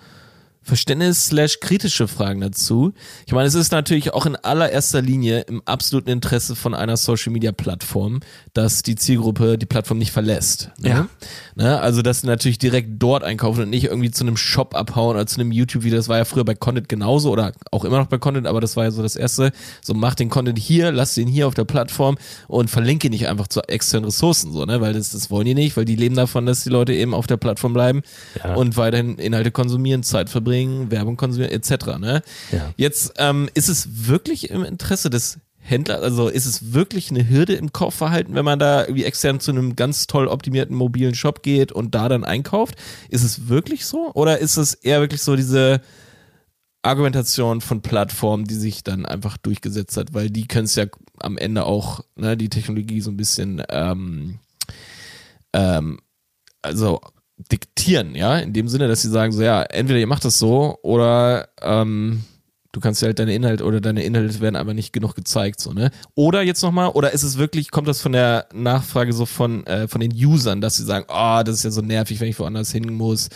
Verständnis slash kritische Fragen dazu. Ich meine, es ist natürlich auch in allererster Linie im absoluten Interesse von einer Social Media Plattform, dass die Zielgruppe die Plattform nicht verlässt. Ne? Ja. Ne? Also, dass sie natürlich direkt dort einkaufen und nicht irgendwie zu einem Shop abhauen oder zu einem YouTube-Video. Das war ja früher bei Content genauso oder auch immer noch bei Content, aber das war ja so das erste. So, mach den Content hier, lass den hier auf der Plattform und verlinke nicht einfach zu externen Ressourcen, so, ne? Weil das, das wollen die nicht, weil die leben davon, dass die Leute eben auf der Plattform bleiben Ja. und weiterhin Inhalte konsumieren, Zeit verbringen, Werbung konsumieren, etc. Ne? Ja. Jetzt ähm, ist es wirklich im Interesse des Händlers, also ist es wirklich eine Hürde im Kaufverhalten, wenn man da irgendwie extern zu einem ganz toll optimierten mobilen Shop geht und da dann einkauft? Ist es wirklich so? Oder ist es eher wirklich so diese Argumentation von Plattformen, die sich dann einfach durchgesetzt hat, weil die können es ja am Ende auch, ne, die Technologie so ein bisschen ähm, ähm, also diktieren, ja, in dem Sinne, dass sie sagen, so ja, entweder ihr macht das so oder ähm, du kannst halt deine Inhalte oder deine Inhalte werden aber nicht genug gezeigt, so, ne? Oder jetzt nochmal, oder ist es wirklich, kommt das von der Nachfrage so von, äh, von den Usern, dass sie sagen, ah, das ist ja so nervig, wenn ich woanders hin muss.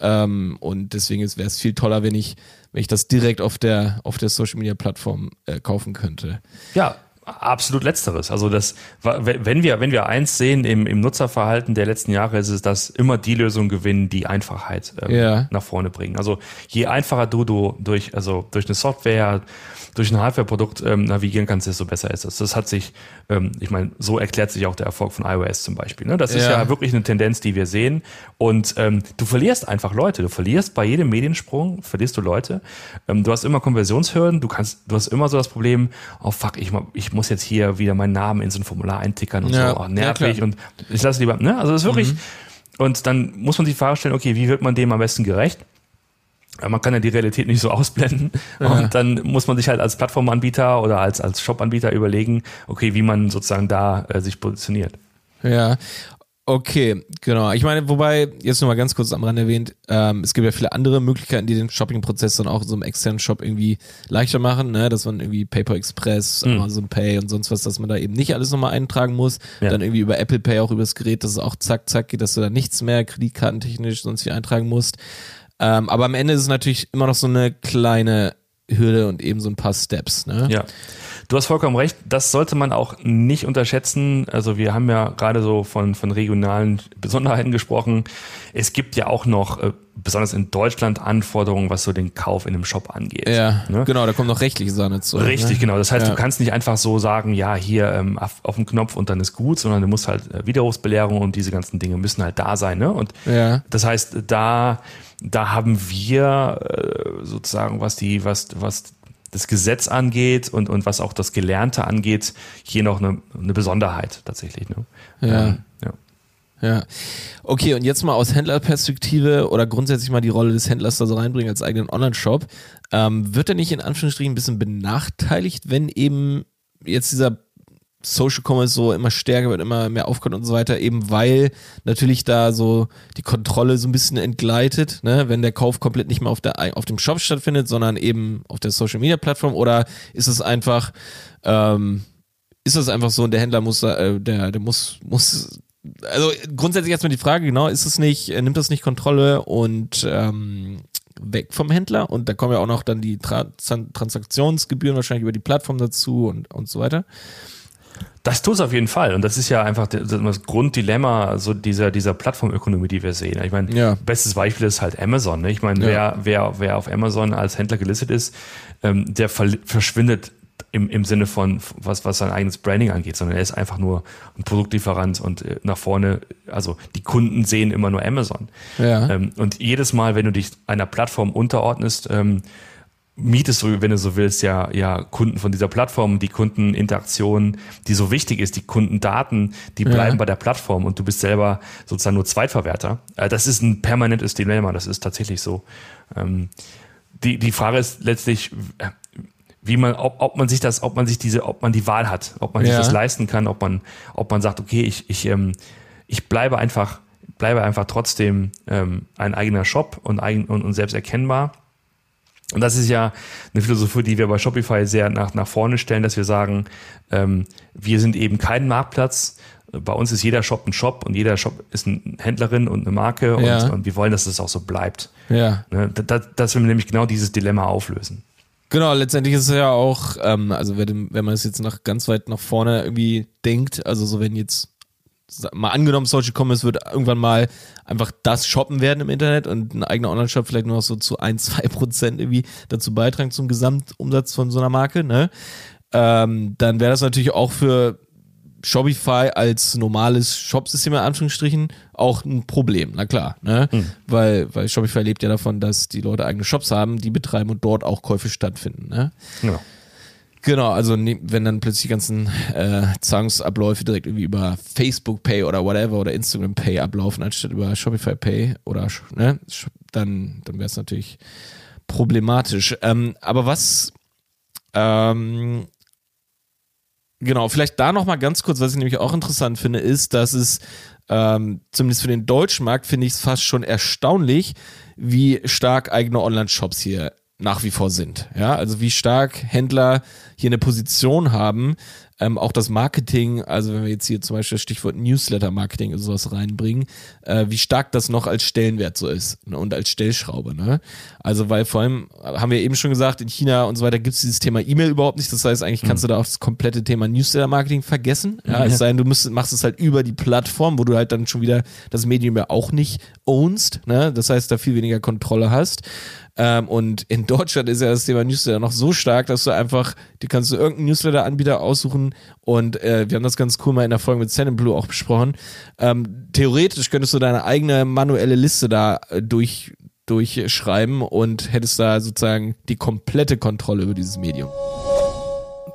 Ähm, und deswegen wäre es viel toller, wenn ich, wenn ich das direkt auf der, auf der Social Media Plattform äh, kaufen könnte. Ja, absolut letzteres. Also das, wenn wir, wenn wir eins sehen im, im Nutzerverhalten der letzten Jahre, ist es, dass immer die Lösungen gewinnen, die Einfachheit ähm, Ja. nach vorne bringen. Also je einfacher du, du durch, also durch eine Software, durch ein Hardware-Produkt ähm, navigieren kannst, desto besser ist es. Das hat sich, ähm, ich meine, so erklärt sich auch der Erfolg von iOS zum Beispiel. Ne? Das ist Ja. wirklich eine Tendenz, die wir sehen. Und ähm, du verlierst einfach Leute. Du verlierst bei jedem Mediensprung, verlierst du Leute. Ähm, du hast immer Konversionshürden. Du kannst, du hast immer so das Problem, oh fuck, ich, ma- ich muss jetzt hier wieder meinen Namen in so ein Formular eintickern und Ja. so. Oh, Ja, nervig. klar. und ich lasse lieber, ne? Also das ist wirklich. Und dann muss man sich die Frage stellen, okay, wie wird man dem am besten gerecht? Ja, Man kann ja die Realität nicht so [laughs] ausblenden. Und dann muss man sich halt als Plattformanbieter oder als, als Shop-Anbieter überlegen, okay, wie man sozusagen da äh, sich positioniert. Ja. Okay, genau. Ich meine, wobei, jetzt nur mal ganz kurz am Rand erwähnt, ähm, es gibt ja viele andere Möglichkeiten, die den Shopping-Prozess dann auch in so einem externen Shop irgendwie leichter machen, ne? dass man irgendwie PayPal Express, Mhm. Amazon Pay und sonst was, dass man da eben nicht alles nochmal eintragen muss. Ja. Dann irgendwie über Apple Pay auch übers Gerät, dass es auch zack, zack geht, dass du da nichts mehr kreditkartentechnisch sonst wie eintragen musst. Ähm, aber am Ende ist es natürlich immer noch so eine kleine Hürde und eben so ein paar Steps, ne? Ja. Du hast vollkommen recht. Das sollte man auch nicht unterschätzen. Also wir haben ja gerade so von, von regionalen Besonderheiten gesprochen. Es gibt ja auch noch, äh, besonders in Deutschland, Anforderungen, was so den Kauf in einem Shop angeht. Ja, Ne? genau, da kommt noch rechtliche Sahne zu. Richtig, ne? genau. Das heißt, Ja. du kannst nicht einfach so sagen, ja, hier ähm, auf, auf den Knopf und dann ist gut, sondern du musst halt äh, Widerrufsbelehrung und diese ganzen Dinge müssen halt da sein. Ne? Und Ja. das heißt, da, da haben wir äh, sozusagen, was die, was, was das Gesetz angeht und, und was auch das Gelernte angeht, hier noch eine, eine Besonderheit tatsächlich. Ne? Ja. Ähm, ja. Ja. Okay, und jetzt mal aus Händlerperspektive oder grundsätzlich mal die Rolle des Händlers da so reinbringen als eigenen Online-Shop. Ähm, wird er nicht in Anführungsstrichen ein bisschen benachteiligt, wenn eben jetzt dieser Social Commerce so immer stärker wird, immer mehr aufkommt und so weiter, eben weil natürlich da so die Kontrolle so ein bisschen entgleitet, ne? wenn der Kauf komplett nicht mehr auf, der, auf dem Shop stattfindet, sondern eben auf der Social Media Plattform oder ist es einfach, ähm, ist das einfach so und der Händler muss, äh, der, der muss, muss, also grundsätzlich erstmal die Frage, genau, ist es nicht, äh, nimmt das nicht Kontrolle und ähm, weg vom Händler und da kommen ja auch noch dann die Tra Tran- Transaktionsgebühren wahrscheinlich über die Plattform dazu und, und so weiter. Das tut es auf jeden Fall. Und das ist ja einfach das Grunddilemma so dieser, dieser Plattformökonomie, die wir sehen. Ich meine, Ja. bestes Beispiel ist halt Amazon. Ne? Ich meine, Ja. wer, wer, wer auf Amazon als Händler gelistet ist, ähm, der verschwindet im, im Sinne von was, was sein eigenes Branding angeht, sondern er ist einfach nur ein Produktlieferant und äh, nach vorne, also die Kunden sehen immer nur Amazon. Ja. Ähm, und jedes Mal, wenn du dich einer Plattform unterordnest, ähm, mietest du, wenn du so willst, ja, ja Kunden von dieser Plattform, die Kundeninteraktion, die so wichtig ist, die Kundendaten, die bleiben bei der Plattform und du bist selber sozusagen nur Zweitverwerter. Äh, Das ist ein permanentes Dilemma, das ist tatsächlich so. Ähm, Die, die Frage ist letztlich, äh, wie man, ob, ob man sich das, ob man sich diese, ob man die Wahl hat, ob man sich Ja. das leisten kann, ob man, ob man sagt, okay, ich, ich, ähm, ich bleibe einfach bleibe einfach trotzdem ähm, ein eigener Shop und, eigen, und, und selbst erkennbar. Und das ist ja eine Philosophie, die wir bei Shopify sehr nach, nach vorne stellen, dass wir sagen, ähm, wir sind eben kein Marktplatz. Bei uns ist jeder Shop ein Shop und jeder Shop ist eine Händlerin und eine Marke Ja. und, und wir wollen, dass das auch so bleibt. Ja. Ne? Das, dass wir nämlich genau dieses Dilemma auflösen. Genau, letztendlich ist es ja auch, ähm, also wenn, wenn man es jetzt noch ganz weit nach vorne irgendwie denkt, also so wenn jetzt mal angenommen, Social Commerce wird irgendwann mal einfach das Shoppen werden im Internet und ein eigener Online-Shop vielleicht nur noch so zu ein, [laughs] zwei Prozent irgendwie dazu beitragen zum Gesamtumsatz von so einer Marke, ne? Ähm, dann wäre das natürlich auch für Shopify als normales Shopsystem in Anführungsstrichen auch ein Problem, na klar, ne? Weil, weil Shopify lebt ja davon, dass die Leute eigene Shops haben, die betreiben und dort auch Käufe stattfinden, ne? Genau. Genau, also ne- wenn dann plötzlich die ganzen äh, Zahlungsabläufe direkt irgendwie über Facebook Pay oder whatever oder Instagram Pay ablaufen, anstatt über Shopify Pay oder ne, dann, dann wäre es natürlich problematisch. Ähm, aber was ähm, Genau, vielleicht da nochmal ganz kurz, was ich nämlich auch interessant finde, ist, dass es ähm, zumindest für den deutschen Markt finde ich es fast schon erstaunlich, wie stark eigene Online-Shops hier nach wie vor sind. Ja, also wie stark Händler hier eine Position haben, ähm, auch das Marketing, also wenn wir jetzt hier zum Beispiel das Stichwort Newsletter-Marketing und sowas reinbringen, äh, wie stark das noch als Stellenwert so ist ne, und als Stellschraube. Ne? Also weil vor allem, haben wir eben schon gesagt, in China und so weiter gibt es dieses Thema E-Mail überhaupt nicht. Das heißt, eigentlich kannst du da auch das komplette Thema Newsletter-Marketing vergessen. Ja, es sei denn, du musst, machst es halt über die Plattform, wo du halt dann schon wieder das Medium ja auch nicht ownst. Ne? Das heißt, da viel weniger Kontrolle hast. Ähm, und in Deutschland ist ja das Thema Newsletter noch so stark, dass du einfach, die kannst du irgendeinen Newsletter-Anbieter aussuchen und äh, wir haben das ganz cool mal in der Folge mit Send Blue auch besprochen. Ähm, theoretisch könntest du deine eigene manuelle Liste da äh, durch durchschreiben und hättest da sozusagen die komplette Kontrolle über dieses Medium.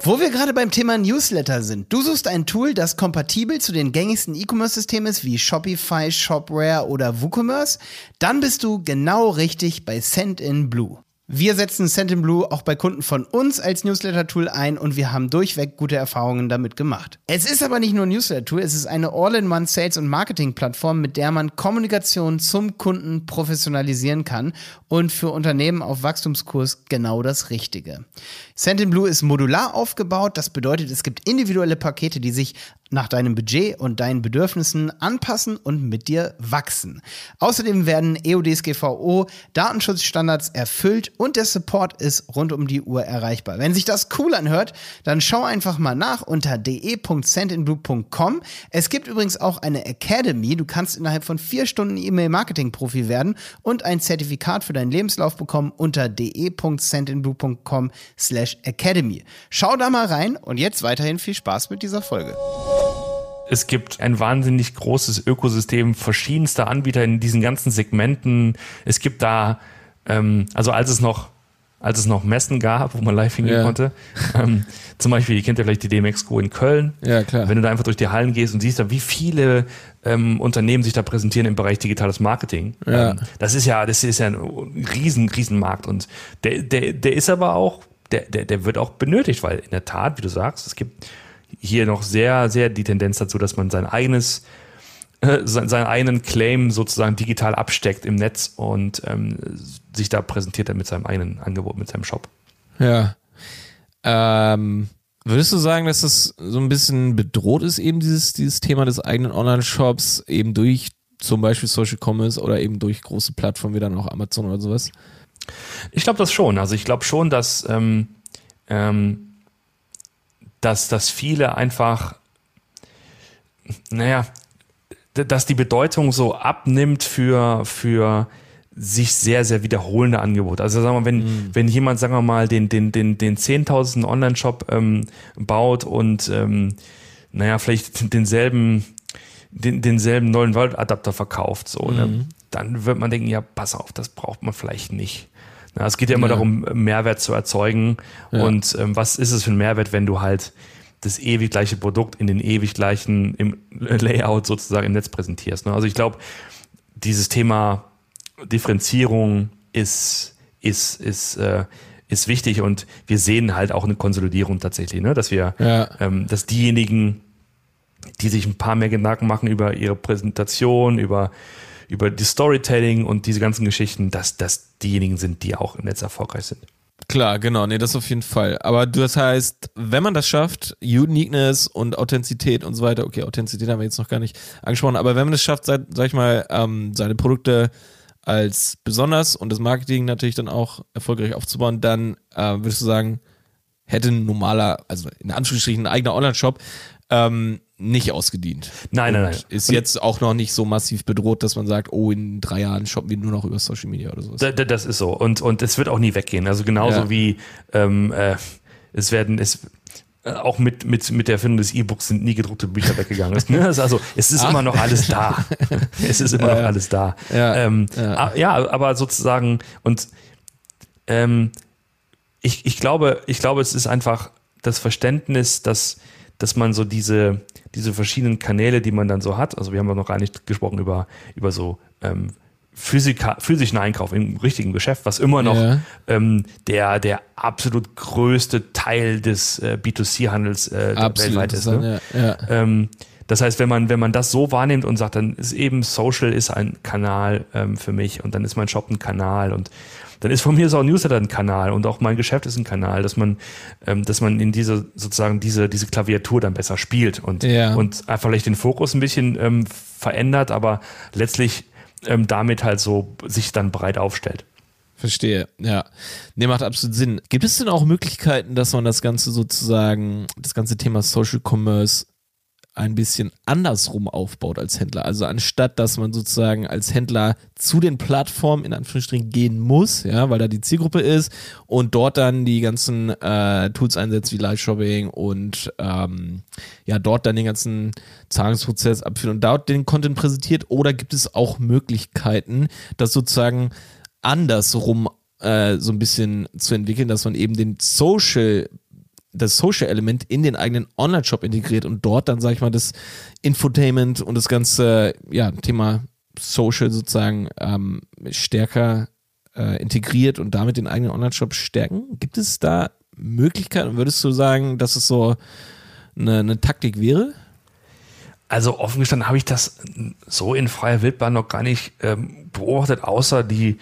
Wo wir gerade beim Thema Newsletter sind. Du suchst ein Tool, das kompatibel zu den gängigsten E-Commerce-Systemen ist, wie Shopify, Shopware oder WooCommerce, dann bist du genau richtig bei Sendinblue. Wir setzen Sendinblue auch bei Kunden von uns als Newsletter-Tool ein und wir haben durchweg gute Erfahrungen damit gemacht. Es ist aber nicht nur ein Newsletter-Tool, es ist eine All-in-One Sales- und Marketing-Plattform, mit der man Kommunikation zum Kunden professionalisieren kann und für Unternehmen auf Wachstumskurs genau das Richtige. Sendinblue ist modular aufgebaut, das bedeutet, es gibt individuelle Pakete, die sich nach deinem Budget und deinen Bedürfnissen anpassen und mit dir wachsen. Außerdem werden EUDSGVO Datenschutzstandards erfüllt und der Support ist rund um die Uhr erreichbar. Wenn sich das cool anhört, dann schau einfach mal nach unter de.sendinblue.com. Es gibt übrigens auch eine Academy. Du kannst innerhalb von vier Stunden E-Mail-Marketing-Profi werden und ein Zertifikat für deinen Lebenslauf bekommen unter de.sendinblue.com slash academy. Schau da mal rein und jetzt weiterhin viel Spaß mit dieser Folge. Es gibt ein wahnsinnig großes Ökosystem verschiedenster Anbieter in diesen ganzen Segmenten. Es gibt da, ähm, also als es noch, als es noch Messen gab, wo man live hingehen Ja. konnte, [laughs] ähm, zum Beispiel, ihr kennt ja vielleicht die DMX-Co in Köln. Ja, klar. Wenn du da einfach durch die Hallen gehst und siehst, da, wie viele ähm, Unternehmen sich da präsentieren im Bereich digitales Marketing. Ja. Ähm, das ist ja, das ist ja ein riesen, riesen Markt und der, der, der ist aber auch, der, der, der wird auch benötigt, weil in der Tat, wie du sagst, es gibt hier noch sehr, sehr die Tendenz dazu, dass man sein eigenes, äh, sein- seinen eigenen Claim sozusagen digital absteckt im Netz und ähm, sich da präsentiert dann mit seinem eigenen Angebot, mit seinem Shop. Ja. Ähm, würdest du sagen, dass das so ein bisschen bedroht ist, eben dieses, dieses Thema des eigenen Online-Shops, eben durch zum Beispiel Social Commerce oder eben durch große Plattformen wie dann auch Amazon oder sowas? Ich glaube das schon. Also ich glaube schon, dass, ähm, ähm, dass, dass viele einfach, naja, dass die Bedeutung so abnimmt für, für sich sehr, sehr wiederholende Angebote. Also sagen wir, wenn, wenn jemand, sagen wir mal, den, den, den, den 10.000 Online-Shop ähm, baut und ähm, naja, vielleicht denselben, den, denselben neuen World-Adapter verkauft, so, ne? dann wird man denken, ja, pass auf, das braucht man vielleicht nicht. Na, es geht ja immer Ja. darum, Mehrwert zu erzeugen. Ja. Und ähm, was ist es für ein Mehrwert, wenn du halt das ewig gleiche Produkt in den ewig gleichen im [laughs] Layout sozusagen im Netz präsentierst. Ne? Also ich glaube, dieses Thema Differenzierung ist, ist, ist, äh, ist wichtig und wir sehen halt auch eine Konsolidierung tatsächlich, ne? dass wir, Ja. ähm, dass diejenigen, die sich ein paar mehr Gedanken machen über ihre Präsentation, über, über die Storytelling und diese ganzen Geschichten, dass das diejenigen sind, die auch im Netz erfolgreich sind. Klar, genau, nee, das auf jeden Fall. Aber das heißt, wenn man das schafft, Uniqueness und Authentizität und so weiter, okay, Authentizität haben wir jetzt noch gar nicht angesprochen, aber wenn man es schafft, sag, sag ich mal, ähm, seine Produkte als besonders und das Marketing natürlich dann auch erfolgreich aufzubauen, dann äh, würdest du sagen, hätte ein normaler, also in Anführungsstrichen ein eigener Online-Shop, ähm, nicht ausgedient. Nein, nein, nein. Ist jetzt auch noch nicht so massiv bedroht, dass man sagt, oh, in drei Jahren shoppen wir nur noch über Social Media oder sowas. Da- da- Das ist so. Und, und es wird auch nie weggehen. Also genauso Ja. wie ähm, äh, es werden, es äh, auch mit, mit, mit der Erfindung des E-Books sind nie gedruckte Bücher weggegangen. Es- [laughs] ne? Es ist Also es ist immer noch alles da. [laughs] es ist immer noch ja. alles da. Ja. Ähm, Ja. a- ja, aber sozusagen, und ähm, ich, ich glaube, ich glaube, es ist einfach das Verständnis, dass, dass man so diese, diese verschiedenen Kanäle, die man dann so hat, also wir haben ja noch gar nicht gesprochen über, über so ähm, Physika, physischen Einkauf im richtigen Geschäft, was immer noch Ja. ähm, der, der absolut größte Teil des äh, B2C-Handels äh, weltweit ist. Ne? ja, ja. Ähm, das heißt, wenn man, wenn man das so wahrnimmt und sagt, dann ist eben Social ist ein Kanal ähm, für mich und dann ist mein Shop ein Kanal und dann ist von mir so auch Newsletter ein Kanal und auch mein Geschäft ist ein Kanal, dass man, ähm, dass man in diese sozusagen diese diese Klaviatur dann besser spielt und Ja. und einfach vielleicht den Fokus ein bisschen ähm, verändert, aber letztlich ähm, damit halt so sich dann breit aufstellt. Verstehe, ja. Nee, macht absolut Sinn. Gibt es denn auch Möglichkeiten, dass man das Ganze sozusagen, das ganze Thema Social Commerce ein bisschen andersrum aufbaut als Händler? Also anstatt, dass man sozusagen als Händler zu den Plattformen in Anführungsstrichen gehen muss, ja, weil da die Zielgruppe ist und dort dann die ganzen äh, Tools einsetzt wie Live-Shopping und ähm, ja, dort dann den ganzen Zahlungsprozess abführt und dort den Content präsentiert oder gibt es auch Möglichkeiten, das sozusagen andersrum äh, so ein bisschen zu entwickeln, dass man eben den Social das Social-Element in den eigenen Online-Shop integriert und dort dann, sag ich mal, das Infotainment und das ganze ja, Thema Social sozusagen ähm, stärker äh, integriert und damit den eigenen Online-Shop stärken. Gibt es da Möglichkeiten? Würdest du sagen, dass es so eine, eine Taktik wäre? Also offen gestanden habe ich das so in freier Wildbahn noch gar nicht ähm, beobachtet, außer die,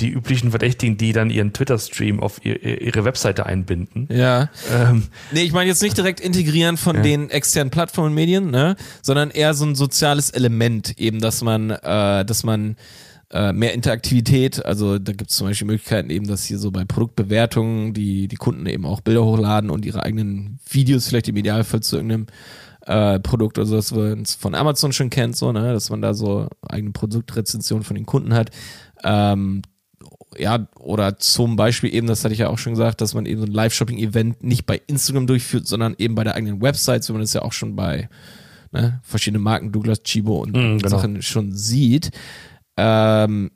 die üblichen Verdächtigen, die dann ihren Twitter-Stream auf ihr, ihre Webseite einbinden. Ja. Ähm, Nee, ich meine jetzt nicht direkt integrieren von den externen Plattformen und Medien, ne, sondern eher so ein soziales Element, eben, dass man, äh, dass man äh, mehr Interaktivität, also da gibt es zum Beispiel Möglichkeiten eben, dass hier so bei Produktbewertungen die, die Kunden eben auch Bilder hochladen und ihre eigenen Videos vielleicht im Idealfall zu irgendeinem äh, Produkt oder so, was man von Amazon schon kennt, so, ne, dass man da so eigene Produktrezensionen von den Kunden hat. Ähm, ja, oder zum Beispiel eben, das hatte ich ja auch schon gesagt, dass man eben so ein Live-Shopping-Event nicht bei Instagram durchführt, sondern eben bei der eigenen Website, so wie man das ja auch schon bei ne, verschiedenen Marken, Douglas, Chibo und Mhm, genau. Sachen schon sieht. Ähm,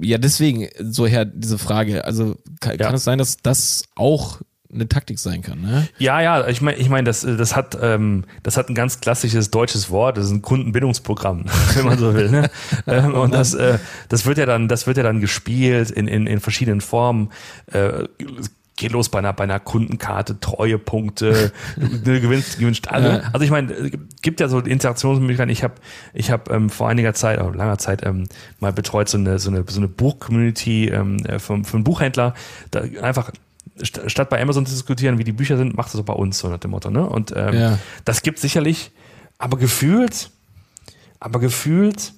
ja, deswegen so her diese Frage. Also kann, Ja. kann es sein, dass das auch eine Taktik sein kann, ne? Ja, ja, ich meine, ich mein, das, das, hat, ähm, das hat ein ganz klassisches deutsches Wort, das ist ein Kundenbindungsprogramm, [laughs] wenn man so will. Ne? [laughs] ähm, und das, äh, das wird ja dann, das wird ja dann gespielt in, in, in verschiedenen Formen. Äh, geht los bei einer, bei einer Kundenkarte, Treuepunkte, [laughs] du gewinnst, gewinnst alle. Ja. Also ich meine, es gibt ja so Interaktionsmöglichkeiten. Ich habe ich hab, ähm, vor einiger Zeit, oder langer Zeit, ähm, mal betreut so eine, so eine, so eine Buch-Community ähm, äh, vom, vom Buchhändler. Da einfach st- statt bei Amazon zu diskutieren, wie die Bücher sind, machst du so bei uns, so nach dem Motto. Ne? Und ähm, Ja. das gibt sicherlich, aber gefühlt, aber gefühlt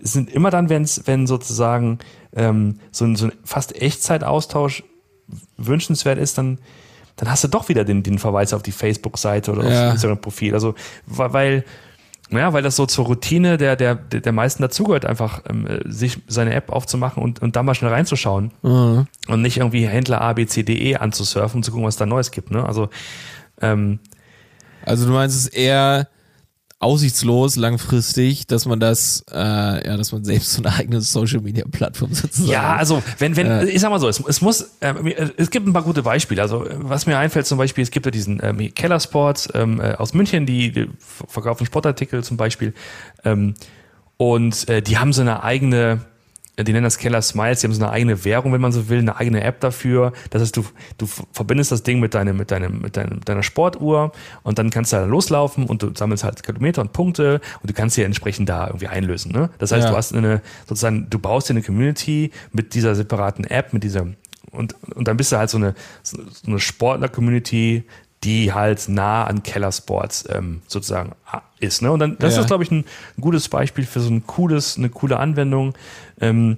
sind immer dann, wenn's, wenn sozusagen ähm, so, ein, so ein fast Echtzeitaustausch wünschenswert ist, dann, dann hast du doch wieder den, den Verweis auf die Facebook-Seite oder Ja. aufs Instagram-Profil. Also, weil, ja, weil das so zur Routine der, der, der meisten dazugehört, einfach ähm, äh, sich seine App aufzumachen und, und da mal schnell reinzuschauen Mhm. und nicht irgendwie Händler A, B, C, D, E anzusurfen und zu gucken, was da Neues gibt. Ne? Also, ähm, Also du meinst es eher aussichtslos langfristig, dass man das, äh, ja, dass man selbst so eine eigene Social Media Plattform sozusagen. Ja, also wenn, wenn, Ja. ich sag mal so, es, es muss, ähm, es gibt ein paar gute Beispiele. Also was mir einfällt zum Beispiel, es gibt ja diesen ähm, Keller Sports ähm, äh, aus München, die, die verkaufen Sportartikel zum Beispiel. Ähm, und äh, die haben so eine eigene, die nennen das Keller Smiles, die haben so eine eigene Währung, wenn man so will, eine eigene App dafür. Das heißt, du, du verbindest das Ding mit, deinem, mit, deinem, mit deinem, deiner Sportuhr und dann kannst du da loslaufen und du sammelst halt Kilometer und Punkte und du kannst sie entsprechend da irgendwie einlösen. Ne? Das heißt, Ja. du hast eine, sozusagen, du baust dir eine Community mit dieser separaten App, mit dieser, und, und dann bist du halt so eine, so eine Sportler-Community, die halt nah an Keller Sports ähm, sozusagen ist. Ne? Und dann, das Ja. ist, glaube ich, ein gutes Beispiel für so ein cooles, eine coole Anwendung, ähm,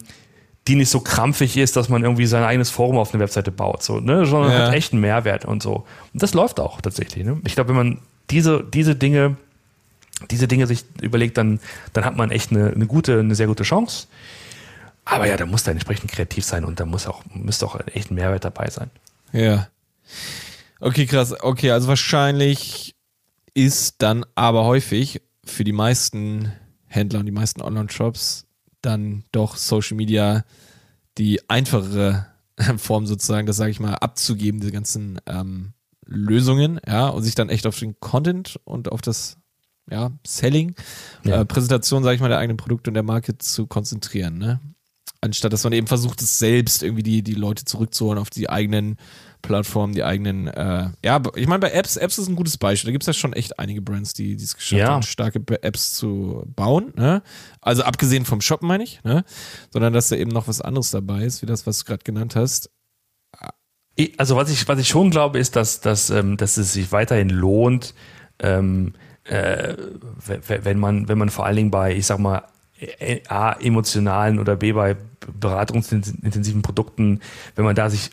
die nicht so krampfig ist, dass man irgendwie sein eigenes Forum auf eine Webseite baut, so, ne? sondern Ja. hat echt einen Mehrwert und so. Und das läuft auch tatsächlich. Ne? Ich glaube, wenn man diese, diese Dinge, diese Dinge sich überlegt, dann, dann hat man echt eine, eine gute, eine sehr gute Chance. Aber ja, da muss da entsprechend kreativ sein und da muss auch, müsste auch echt ein Mehrwert dabei sein. Ja. Okay, krass. Okay, also wahrscheinlich ist dann aber häufig für die meisten Händler und die meisten Online-Shops dann doch Social Media die einfachere [laughs] Form sozusagen, das sage ich mal, abzugeben, diese ganzen ähm, Lösungen, ja, und sich dann echt auf den Content und auf das ja, Selling, Ja. Äh, Präsentation, sage ich mal, der eigenen Produkte und der Marke zu konzentrieren, ne? Anstatt dass man eben versucht, es selbst irgendwie die, die Leute zurückzuholen auf die eigenen Plattformen, die eigenen, äh, ja, ich meine, bei Apps, Apps ist ein gutes Beispiel. Da gibt es ja schon echt einige Brands, die es geschafft Ja. haben, starke Apps zu bauen, ne? Also abgesehen vom Shoppen, meine ich, ne? Sondern dass da eben noch was anderes dabei ist, wie das, was du gerade genannt hast. Ich- Also was ich, was ich schon glaube, ist, dass, dass, ähm, dass es sich weiterhin lohnt, ähm, äh, wenn man, wenn man vor allen Dingen bei, ich sag mal, äh, A, emotionalen oder B, bei beratungsintensiven Produkten, wenn man da sich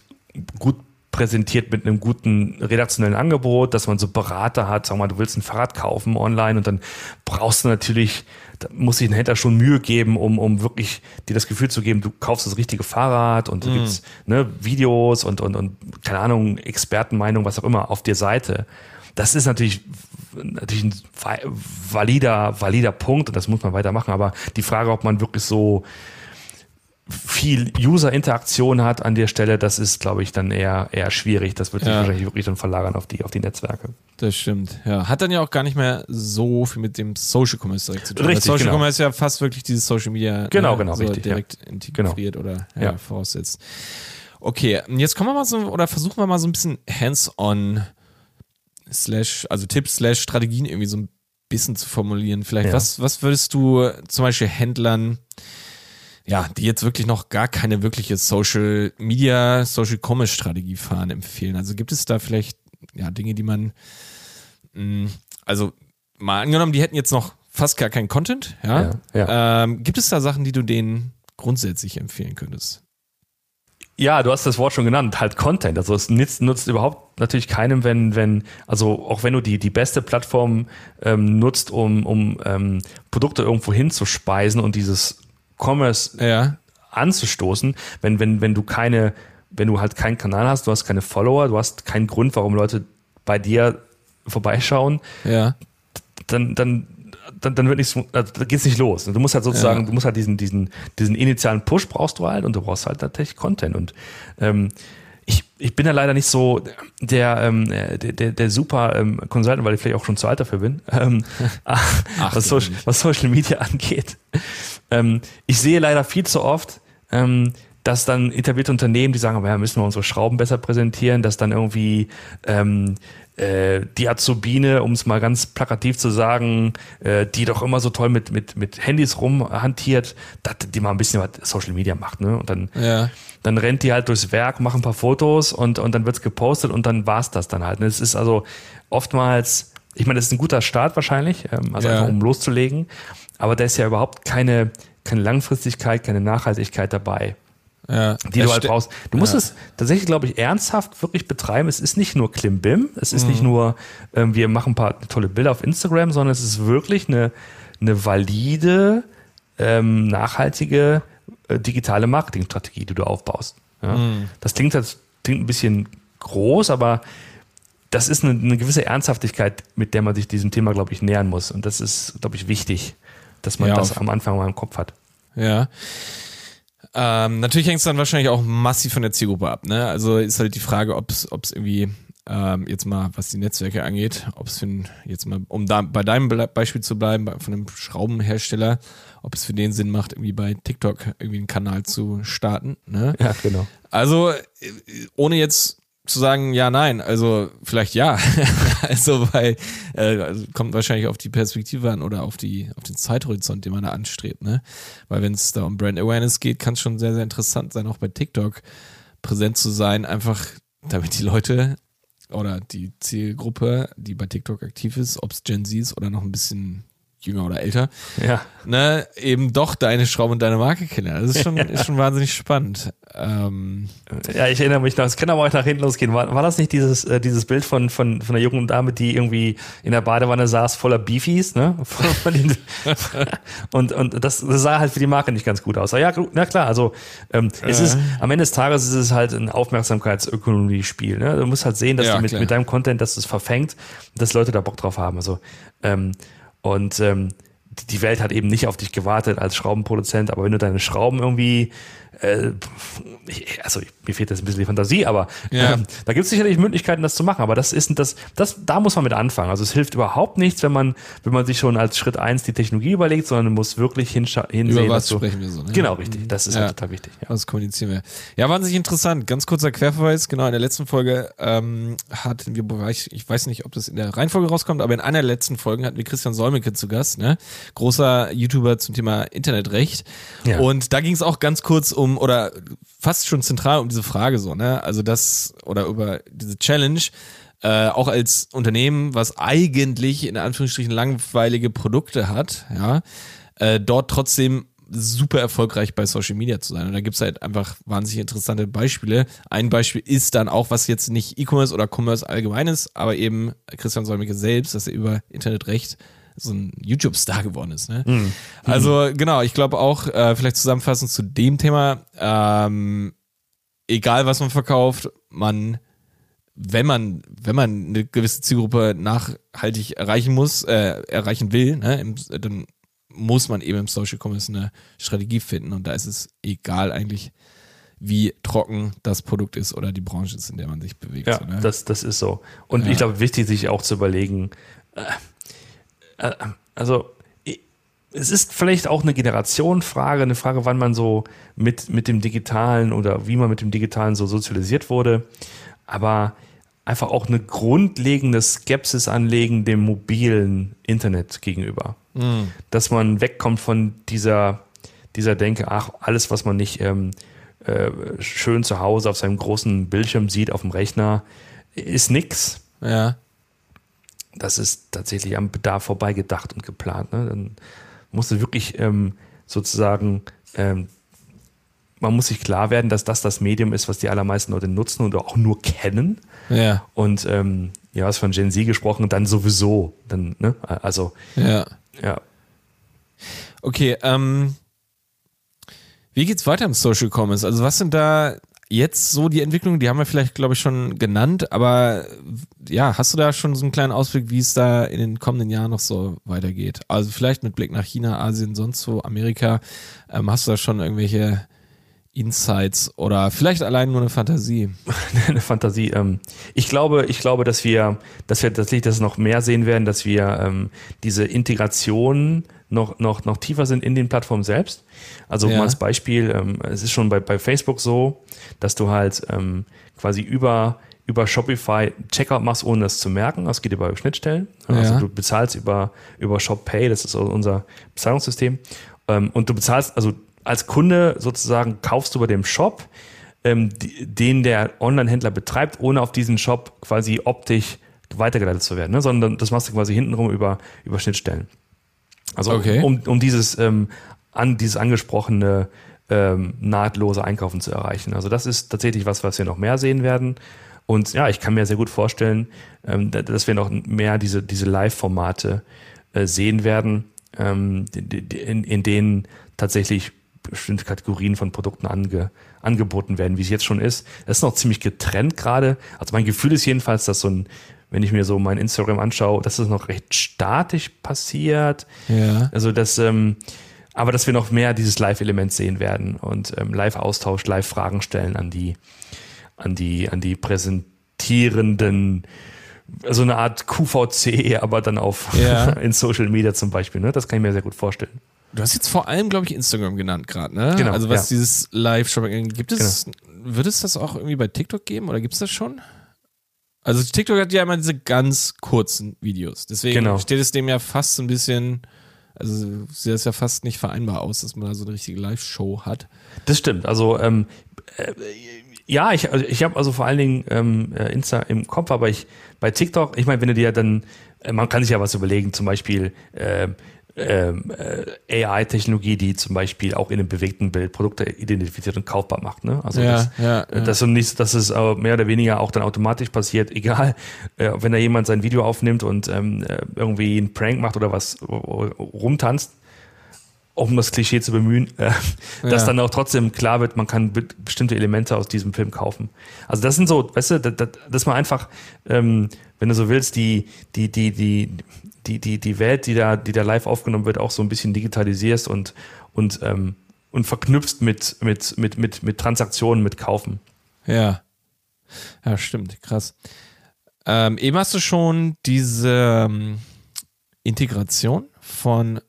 gut präsentiert mit einem guten redaktionellen Angebot, dass man so Berater hat, sag mal, du willst ein Fahrrad kaufen online und dann brauchst du natürlich, da muss sich ein Händler schon Mühe geben, um, um wirklich dir das Gefühl zu geben, du kaufst das richtige Fahrrad und du gibst ne, Videos und, und, und, keine Ahnung, Expertenmeinung, was auch immer, auf der Seite. Das ist natürlich, natürlich ein va- valider, valider Punkt und das muss man weitermachen, aber die Frage, ob man wirklich so viel User-Interaktion hat an der Stelle, das ist, glaube ich, dann eher, eher schwierig. Das wird sich Ja. wahrscheinlich wirklich dann verlagern auf die, auf die Netzwerke. Das stimmt, ja. Hat dann ja auch gar nicht mehr so viel mit dem Social Commerce direkt zu tun. Richtig, Social genau. Commerce ist ja fast wirklich dieses Social Media Genau, ne, genau, so richtig, ja. direkt integriert oder ja, Ja. voraussetzt. Okay, jetzt kommen wir mal so, oder versuchen wir mal so ein bisschen hands-on slash, also Tipps slash Strategien irgendwie so ein bisschen zu formulieren. Vielleicht, Ja. was, was würdest du zum Beispiel Händlern, ja, die jetzt wirklich noch gar keine wirkliche Social Media, Social Commerce Strategie fahren, empfehlen? Also gibt es da vielleicht, ja, Dinge, die man, mh, also mal angenommen, die hätten jetzt noch fast gar keinen Content, ja? Ja, Ähm, gibt es da Sachen, die du denen grundsätzlich empfehlen könntest? Ja, du hast das Wort schon genannt, halt Content. Also es nutzt, nutzt überhaupt natürlich keinem, wenn, wenn, also auch wenn du die, die beste Plattform ähm, nutzt, um, um ähm, Produkte irgendwo hinzuspeisen und dieses Commerce Ja. anzustoßen, wenn, wenn, wenn du keine, wenn du halt keinen Kanal hast, du hast keine Follower, du hast keinen Grund, warum Leute bei dir vorbeischauen, Ja. dann, dann, dann, dann wird nichts, also da geht's nicht los. Du musst halt sozusagen, Ja. du musst halt diesen, diesen, diesen initialen Push brauchst du halt und du brauchst halt tatsächlich Content. Und ähm, ich, ich bin ja leider nicht so der, ähm, der, der, der super ähm, Consultant, weil ich vielleicht auch schon zu alt dafür bin, [laughs] ähm, was, du Social, was Social Media [laughs] angeht. Ähm, ich sehe leider viel zu oft, ähm, dass dann etablierte Unternehmen, die sagen, aber ja, müssen wir unsere Schrauben besser präsentieren, dass dann irgendwie ähm, äh, die Azubine, um es mal ganz plakativ zu sagen, äh, die doch immer so toll mit, mit, mit Handys rumhantiert, die mal ein bisschen was Social Media macht. Ne? Und dann, Ja. dann rennt die halt durchs Werk, macht ein paar Fotos und, und dann wird's gepostet und dann war's das dann halt. Und es ist also oftmals, ich meine, das ist ein guter Start wahrscheinlich, ähm, also Ja. einfach um loszulegen, aber da ist ja überhaupt keine, keine Langfristigkeit, keine Nachhaltigkeit dabei Ja. die du halt brauchst. Du musst Ja. es tatsächlich, glaube ich, ernsthaft wirklich betreiben. Es ist nicht nur Klimbim, es ist nicht Mhm. nur, ähm, wir machen ein paar tolle Bilder auf Instagram, sondern es ist wirklich eine, eine valide, ähm, nachhaltige äh, digitale Marketingstrategie, die du aufbaust. Ja? Mhm. Das klingt, das klingt ein bisschen groß, aber das ist eine, eine gewisse Ernsthaftigkeit, mit der man sich diesem Thema, glaube ich, nähern muss. Und das ist, glaube ich, wichtig, dass man das am Anfang mal im Kopf hat. Ja. Ähm, natürlich hängt es dann wahrscheinlich auch massiv von der Zielgruppe ab. Ne? Also ist halt die Frage, ob es irgendwie ähm, jetzt mal, was die Netzwerke angeht, ob es für ein, jetzt mal, um da bei deinem Beispiel zu bleiben, von einem Schraubenhersteller, ob es für den Sinn macht, irgendwie bei TikTok irgendwie einen Kanal zu starten. Ne? Ja, genau. Also, äh, ohne jetzt zu sagen, ja, nein, also vielleicht ja. [laughs] also, weil äh, also kommt wahrscheinlich auf die Perspektive an oder auf die, auf den Zeithorizont, den man da anstrebt, ne? Weil wenn es da um Brand Awareness geht, kann es schon sehr, sehr interessant sein, auch bei TikTok präsent zu sein, einfach damit die Leute oder die Zielgruppe, die bei TikTok aktiv ist, ob es Gen Z ist oder noch ein bisschen jünger oder älter, Ja. ne, eben doch deine Schraube und deine Marke kennen. Das ist schon, [laughs] ist schon wahnsinnig spannend. Ähm, Ja, ich erinnere mich noch, es kann aber auch nach hinten losgehen. War, war das nicht dieses, äh, dieses Bild von, von, von der jungen Dame, die irgendwie in der Badewanne saß, voller Beefies, ne? [laughs] [laughs] Und und das, das sah halt für die Marke nicht ganz gut aus. Aber ja, na klar, also ähm, es ist, am Ende des Tages ist es halt ein Aufmerksamkeitsökonomie-Spiel. Ne? Du musst halt sehen, dass Ja, du mit, klar. mit deinem Content, dass es verfängt, dass Leute da Bock drauf haben. Also ähm, und ähm, die- Welt hat eben nicht auf dich gewartet als Schraubenproduzent, aber wenn du deine Schrauben irgendwie, äh, ich, also ich, mir fehlt jetzt ein bisschen die Fantasie, aber Ja. ähm, da gibt es sicherlich Möglichkeiten, das zu machen. Aber das ist das, das, da muss man mit anfangen. Also es hilft überhaupt nichts, wenn man, wenn man sich schon als Schritt eins die Technologie überlegt, sondern man muss wirklich hinsehen. über was du, sprechen wir so? Ne? Genau, richtig. Das ist Ja. halt total wichtig. Ja. Was kommunizieren wir? Ja, wahnsinnig interessant. Ganz kurzer Querverweis. Genau, in der letzten Folge ähm, hatten wir, wobei ich, ich weiß nicht, ob das in der Reihenfolge rauskommt, aber in einer der letzten Folgen hatten wir Christian Solmecke zu Gast, ne? Großer YouTuber zum Thema Internetrecht. Ja. Und da ging es auch ganz kurz um, oder fast schon zentral um diese Frage so, ne? Also das, oder über diese Challenge, äh, auch als Unternehmen, was eigentlich in Anführungsstrichen langweilige Produkte hat, ja, äh, dort trotzdem super erfolgreich bei Social Media zu sein. Und da gibt's halt einfach wahnsinnig interessante Beispiele. Ein Beispiel ist dann auch, was jetzt nicht E-Commerce oder Commerce allgemein ist, aber eben Christian Solmecke selbst, dass er über Internetrecht so ein YouTube-Star geworden ist. Ne? Also genau, ich glaube auch, äh, vielleicht zusammenfassend zu dem Thema, ähm, egal was man verkauft, man wenn man, wenn man eine gewisse Zielgruppe nachhaltig erreichen muss, äh, erreichen will, ne, im, dann muss man eben im Social Commerce eine Strategie finden und da ist es egal eigentlich, wie trocken das Produkt ist oder die Branche ist, in der man sich bewegt. Ja, so, ne? das, das ist so. Und Ja. ich glaube, wichtig, sich auch zu überlegen, äh, also i- es ist vielleicht auch eine Generationenfrage, eine Frage, wann man so mit, mit dem Digitalen oder wie man mit dem Digitalen so sozialisiert wurde, aber einfach auch eine grundlegende Skepsis anlegen dem mobilen Internet gegenüber. Dass man wegkommt von dieser, dieser Denke, ach, alles, was man nicht ähm, äh, schön zu Hause auf seinem großen Bildschirm sieht, auf dem Rechner, ist nix. ja. Das ist tatsächlich am Bedarf vorbeigedacht und geplant. Ne? Dann musst du wirklich ähm, sozusagen, ähm, man muss sich klar werden, dass das das Medium ist, was die allermeisten Leute nutzen und auch nur kennen. Ja, Und ähm, ja, hast von Gen Z gesprochen, dann sowieso. Dann, ne? Also, ja. ja. Okay, ähm, wie geht's weiter im Social Commerce? Also was sind da jetzt so die Entwicklungen? Die haben wir vielleicht, glaube ich, schon genannt, aber ja, hast du da schon so einen kleinen Ausblick, wie es da in den kommenden Jahren noch so weitergeht? Also vielleicht mit Blick nach China, Asien, sonst wo, Amerika. Ähm, hast du da schon irgendwelche Insights oder vielleicht allein nur eine Fantasie? [laughs] eine Fantasie. Ähm, ich glaube, ich glaube, dass wir, dass wir tatsächlich das noch mehr sehen werden, dass wir ähm, diese Integration noch, noch, noch tiefer sind in den Plattformen selbst. Also Ja. mal als Beispiel, ähm, es ist schon bei, bei Facebook so, dass du halt ähm, quasi über, über Shopify Checkout machst, ohne das zu merken. Das geht über Schnittstellen. Also Ja. du bezahlst über, über ShopPay, das ist unser Bezahlungssystem. Ähm, und du bezahlst, also als Kunde sozusagen kaufst du bei dem Shop, ähm, den der Online-Händler betreibt, ohne auf diesen Shop quasi optisch weitergeleitet zu werden, ne? sondern das machst du quasi hintenrum über, über Schnittstellen. Also Okay. um, um dieses, ähm, an, dieses angesprochene ähm, nahtlose Einkaufen zu erreichen. Also das ist tatsächlich was, was wir noch mehr sehen werden. Und ja, ich kann mir sehr gut vorstellen, ähm, da- dass wir noch mehr diese, diese Live-Formate äh, sehen werden, ähm, in, in denen tatsächlich bestimmte Kategorien von Produkten ange, angeboten werden, wie es jetzt schon ist. Das ist noch ziemlich getrennt gerade. Also mein Gefühl ist jedenfalls, dass so ein, wenn ich mir so mein Instagram anschaue, dass es noch recht statisch passiert. Ja. Also das, ähm, aber dass wir noch mehr dieses Live-Element sehen werden und ähm, Live-Austausch, Live-Fragen stellen an die, an die, an die kommentierenden so eine Art QVC, aber dann auf Ja. [laughs] in Social Media zum Beispiel. Ne? Das kann ich mir sehr gut vorstellen. Du hast jetzt vor allem, glaube ich, Instagram genannt gerade, ne? Genau, Also was ja. dieses Live-Shopping gibt es, wird es das auch irgendwie bei TikTok geben oder gibt es das schon? Also TikTok hat ja immer diese ganz kurzen Videos. Deswegen Genau. steht es dem ja fast so ein bisschen, also sieht das ja fast nicht vereinbar aus, dass man da so eine richtige Live-Show hat. Das stimmt. Also ähm, äh, ja, ich, also ich habe also vor allen Dingen ähm, äh, Insta im Kopf, aber ich bei TikTok, ich meine, wenn du dir dann, äh, man kann sich ja was überlegen, zum Beispiel äh, AI-Technologie, die zum Beispiel auch in einem bewegten Bild Produkte identifiziert und kaufbar macht. Ne? Also Ja, das, ja, äh, ja. das nicht, dass es äh, mehr oder weniger auch dann automatisch passiert, [laughs] egal, äh, wenn da jemand sein Video aufnimmt und ähm, äh, irgendwie einen Prank macht oder was äh, rumtanzt, um das Klischee zu bemühen, äh, dass dann auch trotzdem klar wird, man kann be bestimmte Elemente aus diesem Film kaufen. Also das sind so, weißt du, dass man einfach, ähm, wenn du so willst, die, die, die, die, die, die, die Welt, die da, die da live aufgenommen wird, auch so ein bisschen digitalisierst und, und, ähm, und verknüpfst mit, mit, mit, mit, mit Transaktionen, mit Kaufen. Ja. Ja, stimmt, krass. Ähm, eben hast du schon diese ähm, Integration von,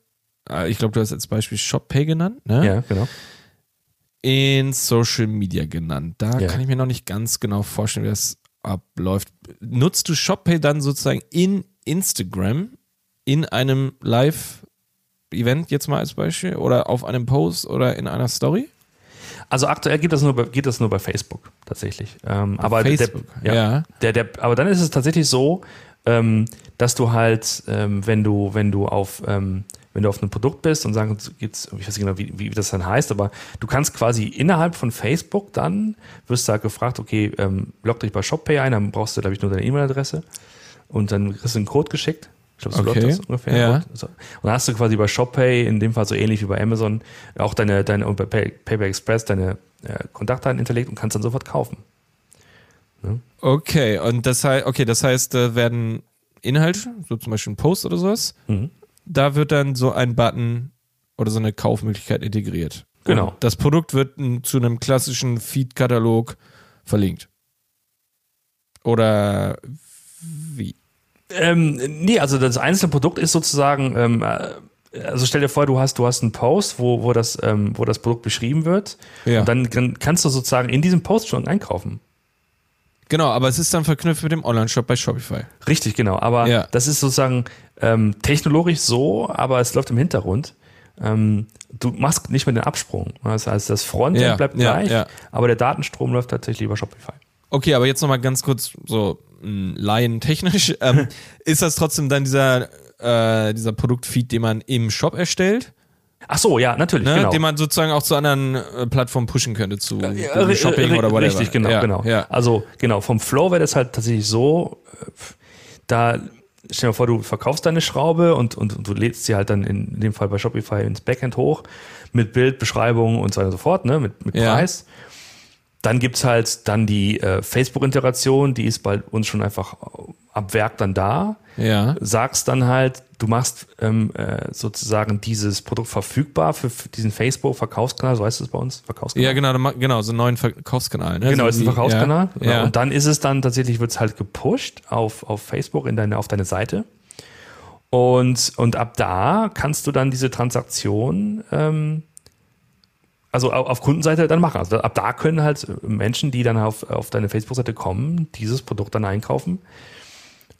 äh, ich glaube, du hast als Beispiel ShopPay genannt, ne? Ja, genau. in Social Media genannt. Da Ja. kann ich mir noch nicht ganz genau vorstellen, wie das abläuft. Nutzt du ShopPay dann sozusagen in Instagram in einem Live-Event jetzt mal als Beispiel oder auf einem Post oder in einer Story? Also aktuell geht das nur bei, geht das nur bei Facebook tatsächlich. Ähm, aber Facebook, der, ja. Der, der, aber dann ist es tatsächlich so, ähm, dass du halt, ähm, wenn du, wenn du auf, ähm, wenn du auf einem Produkt bist und sagen, gibt's, ich weiß nicht genau, wie, wie das dann heißt, aber du kannst quasi innerhalb von Facebook dann, wirst da gefragt, okay, ähm, log dich bei ShopPay ein, dann brauchst du, glaube ich, nur deine E-Mail-Adresse und dann kriegst du einen Code geschickt. Ich glaube, so Okay, läuft das ungefähr. ja. Und dann hast du quasi bei ShopPay, in dem Fall so ähnlich wie bei Amazon, auch deine, deine und bei Pay, PayPal Express deine äh, Kontaktdaten hinterlegt und kannst dann sofort kaufen. Okay, und das heißt, okay, das heißt, da werden Inhalte, so zum Beispiel ein Post oder sowas, Mhm. da wird dann so ein Button oder so eine Kaufmöglichkeit integriert. Genau. Und das Produkt wird zu einem klassischen Feed-Katalog verlinkt. Oder? Ähm, nee, also das einzelne Produkt ist sozusagen, ähm, äh, also stell dir vor, du hast, du hast einen Post, wo, wo, das, ähm, wo das Produkt beschrieben wird. Ja. Und dann, dann kannst du sozusagen in diesem Post schon einkaufen. Genau, aber es ist dann verknüpft mit dem Online-Shop bei Shopify. Richtig, genau. Aber Ja. das ist sozusagen ähm, technologisch so, aber es läuft im Hintergrund. Ähm, du machst nicht mehr den Absprung. Das heißt, das Frontend Ja, bleibt gleich, ja. aber der Datenstrom läuft tatsächlich über Shopify. Okay, aber jetzt nochmal ganz kurz so mh, laientechnisch. [laughs] Ähm, ist das trotzdem dann dieser, äh, dieser Produktfeed, den man im Shop erstellt? Ach so, ja, natürlich, Ne, genau. den man sozusagen auch zu anderen äh, Plattformen pushen könnte, zu ri- Shopping oder whatever. Richtig, genau, ja, genau. Ja. Also genau, vom Flow wäre das halt tatsächlich so, äh, da stell dir vor, du verkaufst deine Schraube und, und, und du lädst sie halt dann in, dem Fall bei Shopify ins Backend hoch mit Bild, Beschreibung und so weiter und so fort, ne, mit, mit Ja. Dann gibt's halt dann die äh, Facebook-Integration, die ist bei uns schon einfach ab Werk dann da. ja. Sagst dann halt, du machst ähm, äh, sozusagen dieses Produkt verfügbar für, diesen Facebook-Verkaufskanal, so heißt es bei uns, Verkaufskanal. Ja, genau, genau, so einen neuen Verkaufskanal. Ne? Genau, ist ein Verkaufskanal. Ja, Genau. ja. Und dann ist es dann tatsächlich, wird es halt gepusht auf, auf Facebook in deine, auf deine Seite. Und, und ab da kannst du dann diese Transaktion, ähm, also au- auf Kundenseite dann machen. Also ab da können halt Menschen, die dann auf, auf deine Facebook-Seite kommen, dieses Produkt dann einkaufen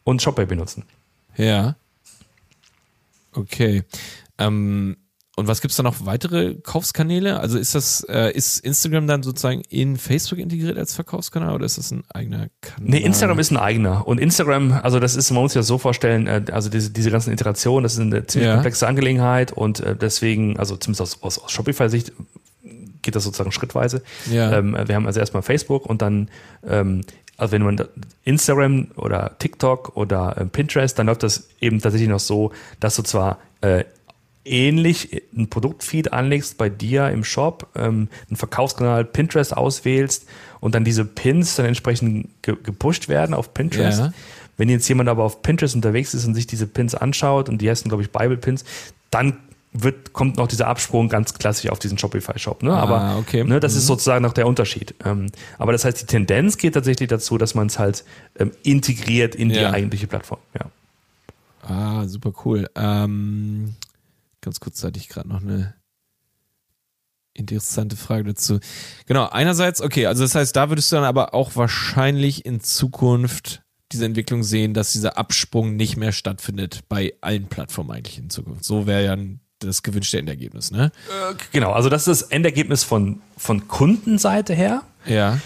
und ShopPay benutzen. Ja. Okay. Ähm, und was gibt's da noch weitere Kaufskanäle? Also ist das, äh, ist Instagram dann sozusagen in Facebook integriert als Verkaufskanal oder ist das ein eigener Kanal? Nee, Instagram ist ein eigener. Und Instagram, also das ist, man muss sich das so vorstellen, äh, also diese, diese ganzen Iterationen, das ist eine ziemlich Ja. komplexe Angelegenheit und äh, deswegen, also zumindest aus, aus, aus Shopify-Sicht geht das sozusagen schrittweise. Ja. Ähm, wir haben also erstmal Facebook und dann, ähm, also wenn man Instagram oder TikTok oder äh, Pinterest, dann läuft das eben tatsächlich noch so, dass du zwar äh, ähnlich ein Produktfeed anlegst bei dir im Shop, ähm, einen Verkaufskanal Pinterest auswählst und dann diese Pins dann entsprechend ge gepusht werden auf Pinterest. Ja. Wenn jetzt jemand aber auf Pinterest unterwegs ist und sich diese Pins anschaut und die heißen, glaube ich, Bible-Pins, dann wird, kommt noch dieser Absprung ganz klassisch auf diesen Shopify-Shop. Ne? Ah, aber okay. ne, das ist Mhm. sozusagen noch der Unterschied. Ähm, aber das heißt, die Tendenz geht tatsächlich dazu, dass man es halt ähm, integriert in die Ja. eigentliche Plattform. Ja. Ah, super cool. Ähm, ganz kurz hatte ich gerade noch eine interessante Frage dazu. Genau, einerseits, okay, also das heißt, da würdest du dann aber auch wahrscheinlich in Zukunft diese Entwicklung sehen, dass dieser Absprung nicht mehr stattfindet bei allen Plattformen eigentlich in Zukunft. So wäre ja das gewünschte Endergebnis, ne? Genau, also das ist das Endergebnis von, von Kundenseite her. Ja.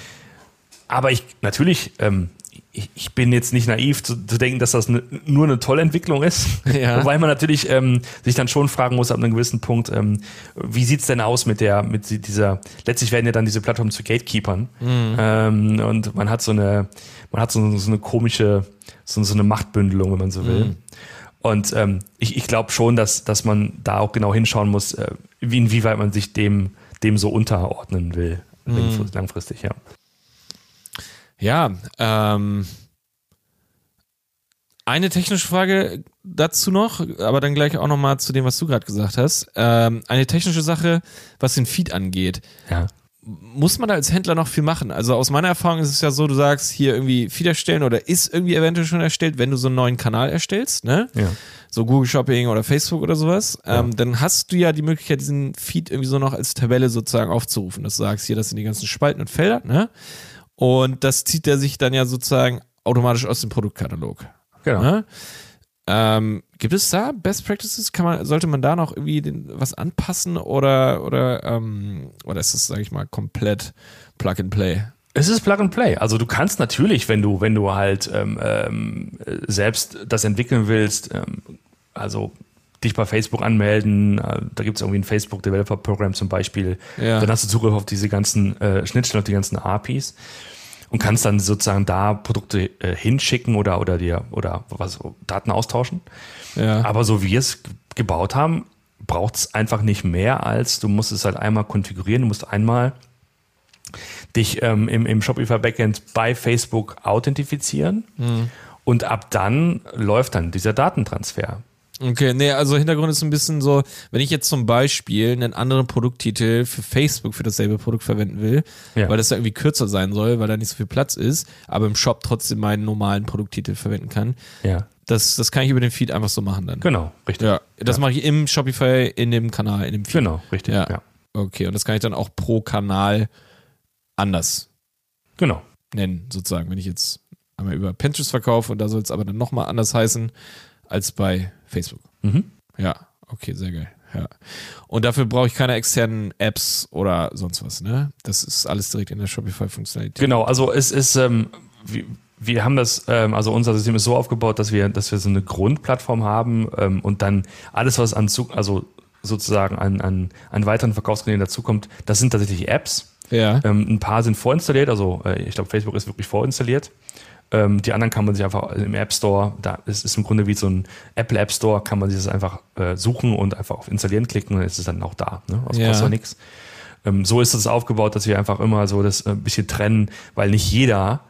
Aber ich natürlich, ähm, ich, ich bin jetzt nicht naiv zu, zu denken, dass das ne, nur eine tolle Entwicklung ist. [laughs] Ja. Weil man natürlich ähm, sich dann schon fragen muss ab einem gewissen Punkt, ähm, wie sieht's denn aus mit der, mit dieser, letztlich werden ja dann diese Plattformen zu Gatekeepern. Ähm, und man hat so eine, man hat so, so eine komische, so, so eine Machtbündelung, wenn man so will. Und ähm, ich, ich glaube schon, dass, dass man da auch genau hinschauen muss, äh, wie, inwieweit man sich dem, dem so unterordnen will, langfristig, ja. Ja, ähm, eine technische Frage dazu noch, aber dann gleich auch nochmal zu dem, was du gerade gesagt hast. Ähm, eine technische Sache, was den Feed angeht. Ja. Muss man da als Händler noch viel machen? Also aus meiner Erfahrung ist es ja so, du sagst hier irgendwie Feed erstellen oder ist irgendwie eventuell schon erstellt, wenn du so einen neuen Kanal erstellst, ne? Ja. So Google Shopping oder Facebook oder sowas, ähm, dann hast du ja die Möglichkeit, diesen Feed irgendwie so noch als Tabelle sozusagen aufzurufen. Dass du sagst, hier, das sind die ganzen Spalten und Felder, ne? Und das zieht er sich dann ja sozusagen automatisch aus dem Produktkatalog. Genau. Ne? Ähm, gibt es da Best Practices? Kann man, sollte man da noch irgendwie den, was anpassen oder oder ähm, oder ist das, sage ich mal, komplett Plug and Play? Es ist Plug and Play. Also du kannst natürlich, wenn du, wenn du halt ähm, ähm, selbst das entwickeln willst, ähm, also dich bei Facebook anmelden, äh, da gibt es irgendwie ein Facebook Developer Program zum Beispiel, Ja. dann hast du Zugriff auf diese ganzen äh, Schnittstellen, auf die ganzen APIs und kannst dann sozusagen da Produkte äh, hinschicken oder oder dir oder was Daten austauschen. Ja. Aber so wie wir es gebaut haben, braucht es einfach nicht mehr als, du musst es halt einmal konfigurieren, du musst einmal dich ähm, im, im Shopify Backend bei Facebook authentifizieren und ab dann läuft dann dieser Datentransfer. Okay, nee, also Hintergrund ist ein bisschen so, wenn ich jetzt zum Beispiel einen anderen Produkttitel für Facebook für dasselbe Produkt verwenden will, Ja. weil das ja irgendwie kürzer sein soll, weil da nicht so viel Platz ist, aber im Shop trotzdem meinen normalen Produkttitel verwenden kann, Ja, das, das kann ich über den Feed einfach so machen dann. genau, richtig. Ja, das mache ich im Shopify, in dem Kanal, in dem Feed. Genau, richtig. Ja. Ja. Okay, und das kann ich dann auch pro Kanal anders Genau. nennen, sozusagen. Wenn ich jetzt einmal über Pinterest verkaufe und da soll es aber dann nochmal anders heißen als bei Facebook. Mhm. Ja, okay, sehr geil. Ja. Und dafür brauche ich keine externen Apps oder sonst was, ne? Das ist alles direkt in der Shopify-Funktionalität. Genau, also es ist, ähm, wir, wir haben das, ähm, also unser System ist so aufgebaut, dass wir, dass wir so eine Grundplattform haben ähm, und dann alles, was an Zug, also sozusagen an, an, an weiteren Verkaufskanälen dazukommt, das sind tatsächlich Apps. Ja. Ähm, ein paar sind vorinstalliert, also äh, ich glaube, Facebook ist wirklich vorinstalliert. Ähm, die anderen kann man sich einfach im App Store, da ist, ist im Grunde wie so ein Apple App Store, kann man sich das einfach äh, suchen und einfach auf Installieren klicken und dann ist es dann auch da. Ne? Das Ja. kostet auch nichts. Ähm, so ist es aufgebaut, dass wir einfach immer so das äh, ein bisschen trennen, weil nicht jeder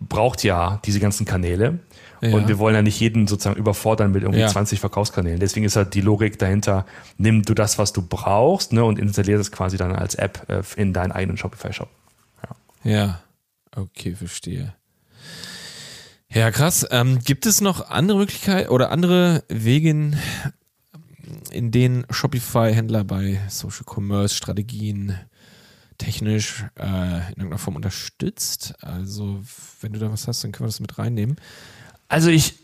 braucht ja diese ganzen Kanäle. Ja. Und wir wollen ja nicht jeden sozusagen überfordern mit irgendwie Ja. 20 Verkaufskanälen. Deswegen ist halt die Logik dahinter, nimm du das, was du brauchst, ne, und installier das quasi dann als App äh, in deinen eigenen Shopify-Shop. Ja. Okay, verstehe. Ja, krass. Ähm, gibt es noch andere Möglichkeiten oder andere Wege, in, denen Shopify-Händler bei Social Commerce Strategien technisch äh, in irgendeiner Form unterstützt? Also, wenn du da was hast, dann können wir das mit reinnehmen. Also ich,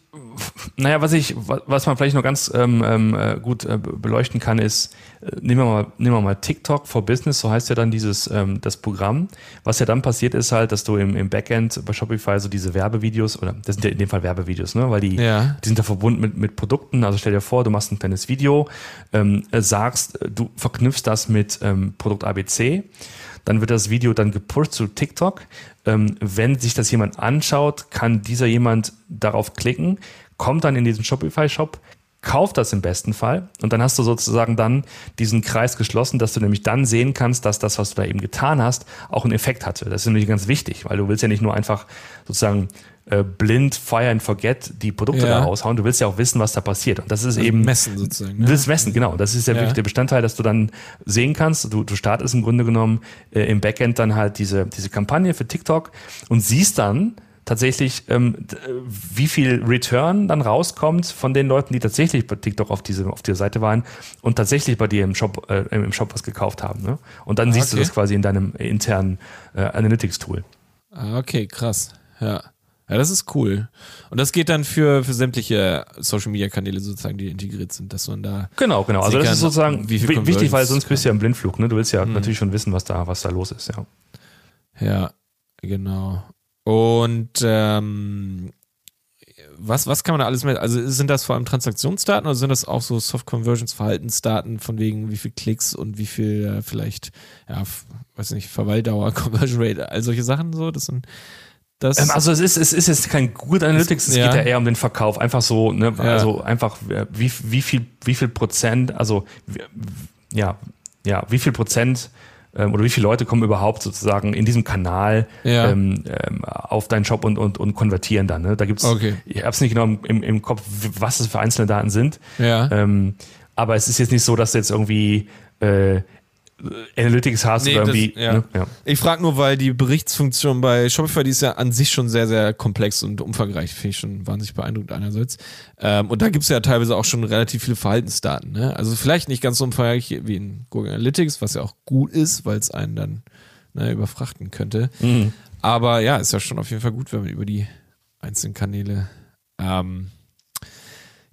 naja, was ich, wa- was man vielleicht noch ganz ähm, ähm, äh, gut äh, be- beleuchten kann, ist, äh, nehmen wir mal, nehmen wir mal TikTok for Business, so heißt ja dann dieses, ähm, das Programm. Was ja dann passiert ist halt, dass du im, im Backend bei Shopify so diese Werbevideos, oder das sind ja in dem Fall Werbevideos, ne, weil die, Ja. die sind ja verbunden mit, mit Produkten. Also stell dir vor, du machst ein kleines Video, ähm, äh, sagst, äh, du verknüpfst das mit ähm, Produkt ABC, dann wird das Video dann gepusht zu TikTok. Ähm, wenn sich das jemand anschaut, kann dieser jemand darauf klicken, kommt dann in diesen Shopify-Shop, kauft das im besten Fall und dann hast du sozusagen dann diesen Kreis geschlossen, dass du nämlich dann sehen kannst, dass das, was du da eben getan hast, auch einen Effekt hatte. Das ist nämlich ganz wichtig, weil du willst ja nicht nur einfach sozusagen äh, blind fire and forget die Produkte Ja. da raushauen, du willst ja auch wissen, was da passiert. Und das ist Also eben messen sozusagen, ne? Du willst messen, genau. Das ist ja, Ja. wirklich der Bestandteil, dass du dann sehen kannst. Du, du startest im Grunde genommen äh, im Backend dann halt diese, diese Kampagne für TikTok und siehst dann tatsächlich, ähm, äh, wie viel Return dann rauskommt von den Leuten, die tatsächlich bei TikTok auf diese auf dieser Seite waren und tatsächlich bei dir im Shop äh, im Shop was gekauft haben. Ne? Und dann siehst du okay. das quasi in deinem internen äh, Analytics-Tool. Ah, okay, krass. Ja. Ja, das ist cool. Und das geht dann für, für sämtliche Social Media Kanäle sozusagen, die integriert sind, dass man da. Genau, genau. Also das ist sozusagen wichtig, weil sonst bist du ja im Blindflug. Ne? Du willst ja Mhm. natürlich schon wissen, was da, was da los ist. Ja. Ja, genau. Und ähm, was, was kann man da alles mit? Also sind das vor allem Transaktionsdaten oder sind das auch so Soft Conversions Verhaltensdaten von wegen wie viel Klicks und wie viel äh, vielleicht, ja, weiß nicht, Verweildauer, [laughs] Conversion Rate, all solche Sachen so? Das sind. Ähm, also es ist, es ist jetzt kein Good Analytics, es Ja. geht ja eher um den Verkauf. Einfach so, ne, Ja. also einfach äh, wie, wie viel, wie viel Prozent, also wie- ja, ja, wie viel Prozent ähm, oder wie viele Leute kommen überhaupt sozusagen in diesem Kanal Ja. ähm, ähm, auf deinen Shop und, und, und konvertieren dann. Ne? Da gibt's, Okay. ich habe es nicht genau im, im Kopf, was es für einzelne Daten sind. ja. Ähm, aber es ist jetzt nicht so, dass du jetzt irgendwie äh, Analytics hast Nee, oder das- irgendwie. ja. Ne? Ja. Ich frage nur, weil die Berichtsfunktion bei Shopify, die ist ja an sich schon sehr, sehr komplex und umfangreich. Finde ich schon wahnsinnig beeindruckend einerseits. Ähm, und da gibt es ja teilweise auch schon relativ viele Verhaltensdaten. Ne? Also vielleicht nicht ganz so umfangreich wie in Google Analytics, was ja auch gut ist, weil es einen dann ne, überfrachten könnte. Mhm. Aber ja, ist ja schon auf jeden Fall gut, wenn man über die einzelnen Kanäle ähm,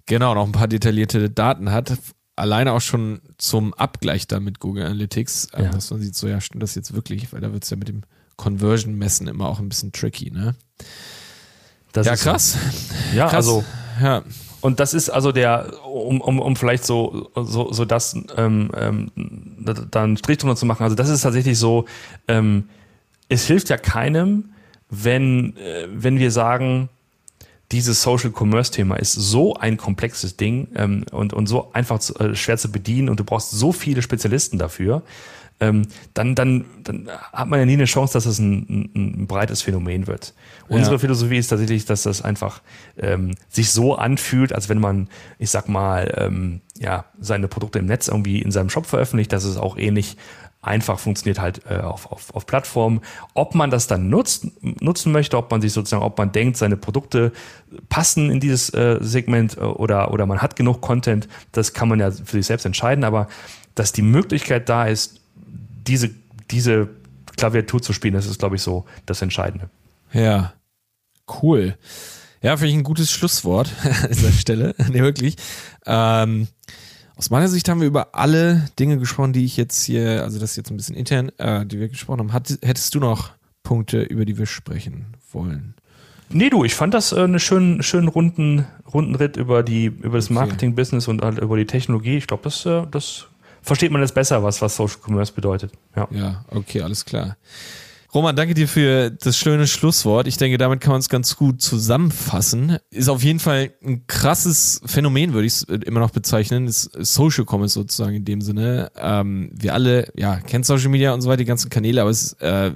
genau noch ein paar detaillierte Daten hat. Alleine auch schon zum Abgleich da mit Google Analytics, ähm, Ja. dass man sieht, so ja, stimmt das jetzt wirklich, weil da wird es ja mit dem Conversion-Messen immer auch ein bisschen tricky, ne? Das ja, ist so. krass. Ja, krass. also ja. Und das ist also der, um, um, um vielleicht so, so, so das, ähm, ähm, da da einen Strich drunter zu machen, also das ist tatsächlich so, ähm, es hilft ja keinem, wenn, äh, wenn wir sagen, dieses Social Commerce Thema ist so ein komplexes Ding ähm, und, und so einfach zu, äh, schwer zu bedienen und du brauchst so viele Spezialisten dafür, ähm, dann, dann, dann hat man ja nie eine Chance, dass es ein, ein, ein breites Phänomen wird. Unsere Ja. Philosophie ist tatsächlich, dass das einfach ähm, sich so anfühlt, als wenn man, ich sag mal, ähm, ja, seine Produkte im Netz irgendwie in seinem Shop veröffentlicht, dass es auch ähnlich einfach funktioniert halt äh, auf, auf, auf Plattformen. Ob man das dann nutzt, nutzen möchte, ob man sich sozusagen, ob man denkt, seine Produkte passen in dieses äh, Segment äh, oder, oder man hat genug Content, das kann man ja für sich selbst entscheiden, aber dass die Möglichkeit da ist, diese, diese Klaviatur zu spielen, das ist, glaube ich, so das Entscheidende. Ja, cool. Ja, finde ich ein gutes Schlusswort [laughs] an dieser Stelle. [laughs] nee, wirklich. Ähm, aus meiner Sicht haben wir über alle Dinge gesprochen, die ich jetzt hier, also das ist jetzt ein bisschen intern, äh, die wir gesprochen haben. Hat, hättest du noch Punkte, über die wir sprechen wollen? Nee, du, ich fand das äh, einen schönen, schönen runden, runden Ritt über, die, über das. Marketing-Business und halt über die Technologie. Ich glaube, das, äh, das versteht man jetzt besser, was, was Social Commerce bedeutet. Ja. Ja, okay, alles klar. Roman, danke dir für das schöne Schlusswort. Ich denke, damit kann man es ganz gut zusammenfassen. Ist auf jeden Fall ein krasses Phänomen, würde ich es immer noch bezeichnen. Ist Social Commerce sozusagen in dem Sinne. Ähm, wir alle, ja, kennen Social Media und so weiter, die ganzen Kanäle, aber es äh,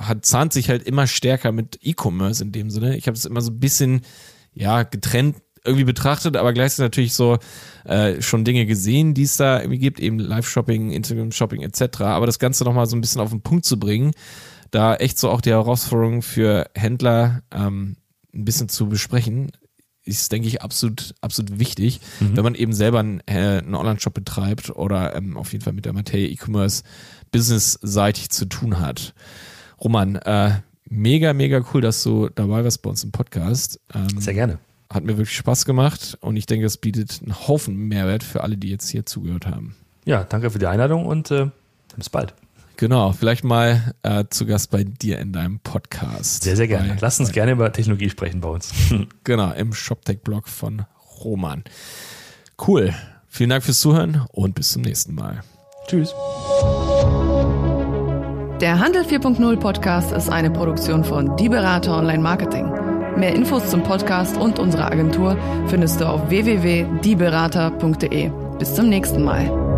hat, zahnt sich halt immer stärker mit E-Commerce in dem Sinne. Ich habe es immer so ein bisschen, ja, getrennt irgendwie betrachtet, aber gleichzeitig natürlich so äh, schon Dinge gesehen, die es da irgendwie gibt, eben Live-Shopping, Instagram-Shopping etc. Aber das Ganze nochmal so ein bisschen auf den Punkt zu bringen, da echt so auch die Herausforderung für Händler ähm, ein bisschen zu besprechen, ist, denke ich, absolut, absolut wichtig, wenn man eben selber einen, äh, einen Online-Shop betreibt oder ähm, auf jeden Fall mit der Materie E-Commerce businessseitig zu tun hat. Roman, äh, mega, mega cool, dass du dabei warst bei uns im Podcast. Ähm, Sehr gerne. hat mir wirklich Spaß gemacht und ich denke, es bietet einen Haufen Mehrwert für alle, die jetzt hier zugehört haben. Ja, danke für die Einladung und äh, bis bald. Genau, vielleicht mal äh, zu Gast bei dir in deinem Podcast. Sehr, sehr gerne. Bei, Lass uns gerne über Technologie sprechen bei uns. [laughs] Genau, im ShopTech-Blog von Roman. Cool. Vielen Dank fürs Zuhören und bis zum nächsten Mal. Tschüss. Der Handel 4.0 Podcast ist eine Produktion von Die Berater Online Marketing. Mehr Infos zum Podcast und unserer Agentur findest du auf www.dieberater.de. Bis zum nächsten Mal.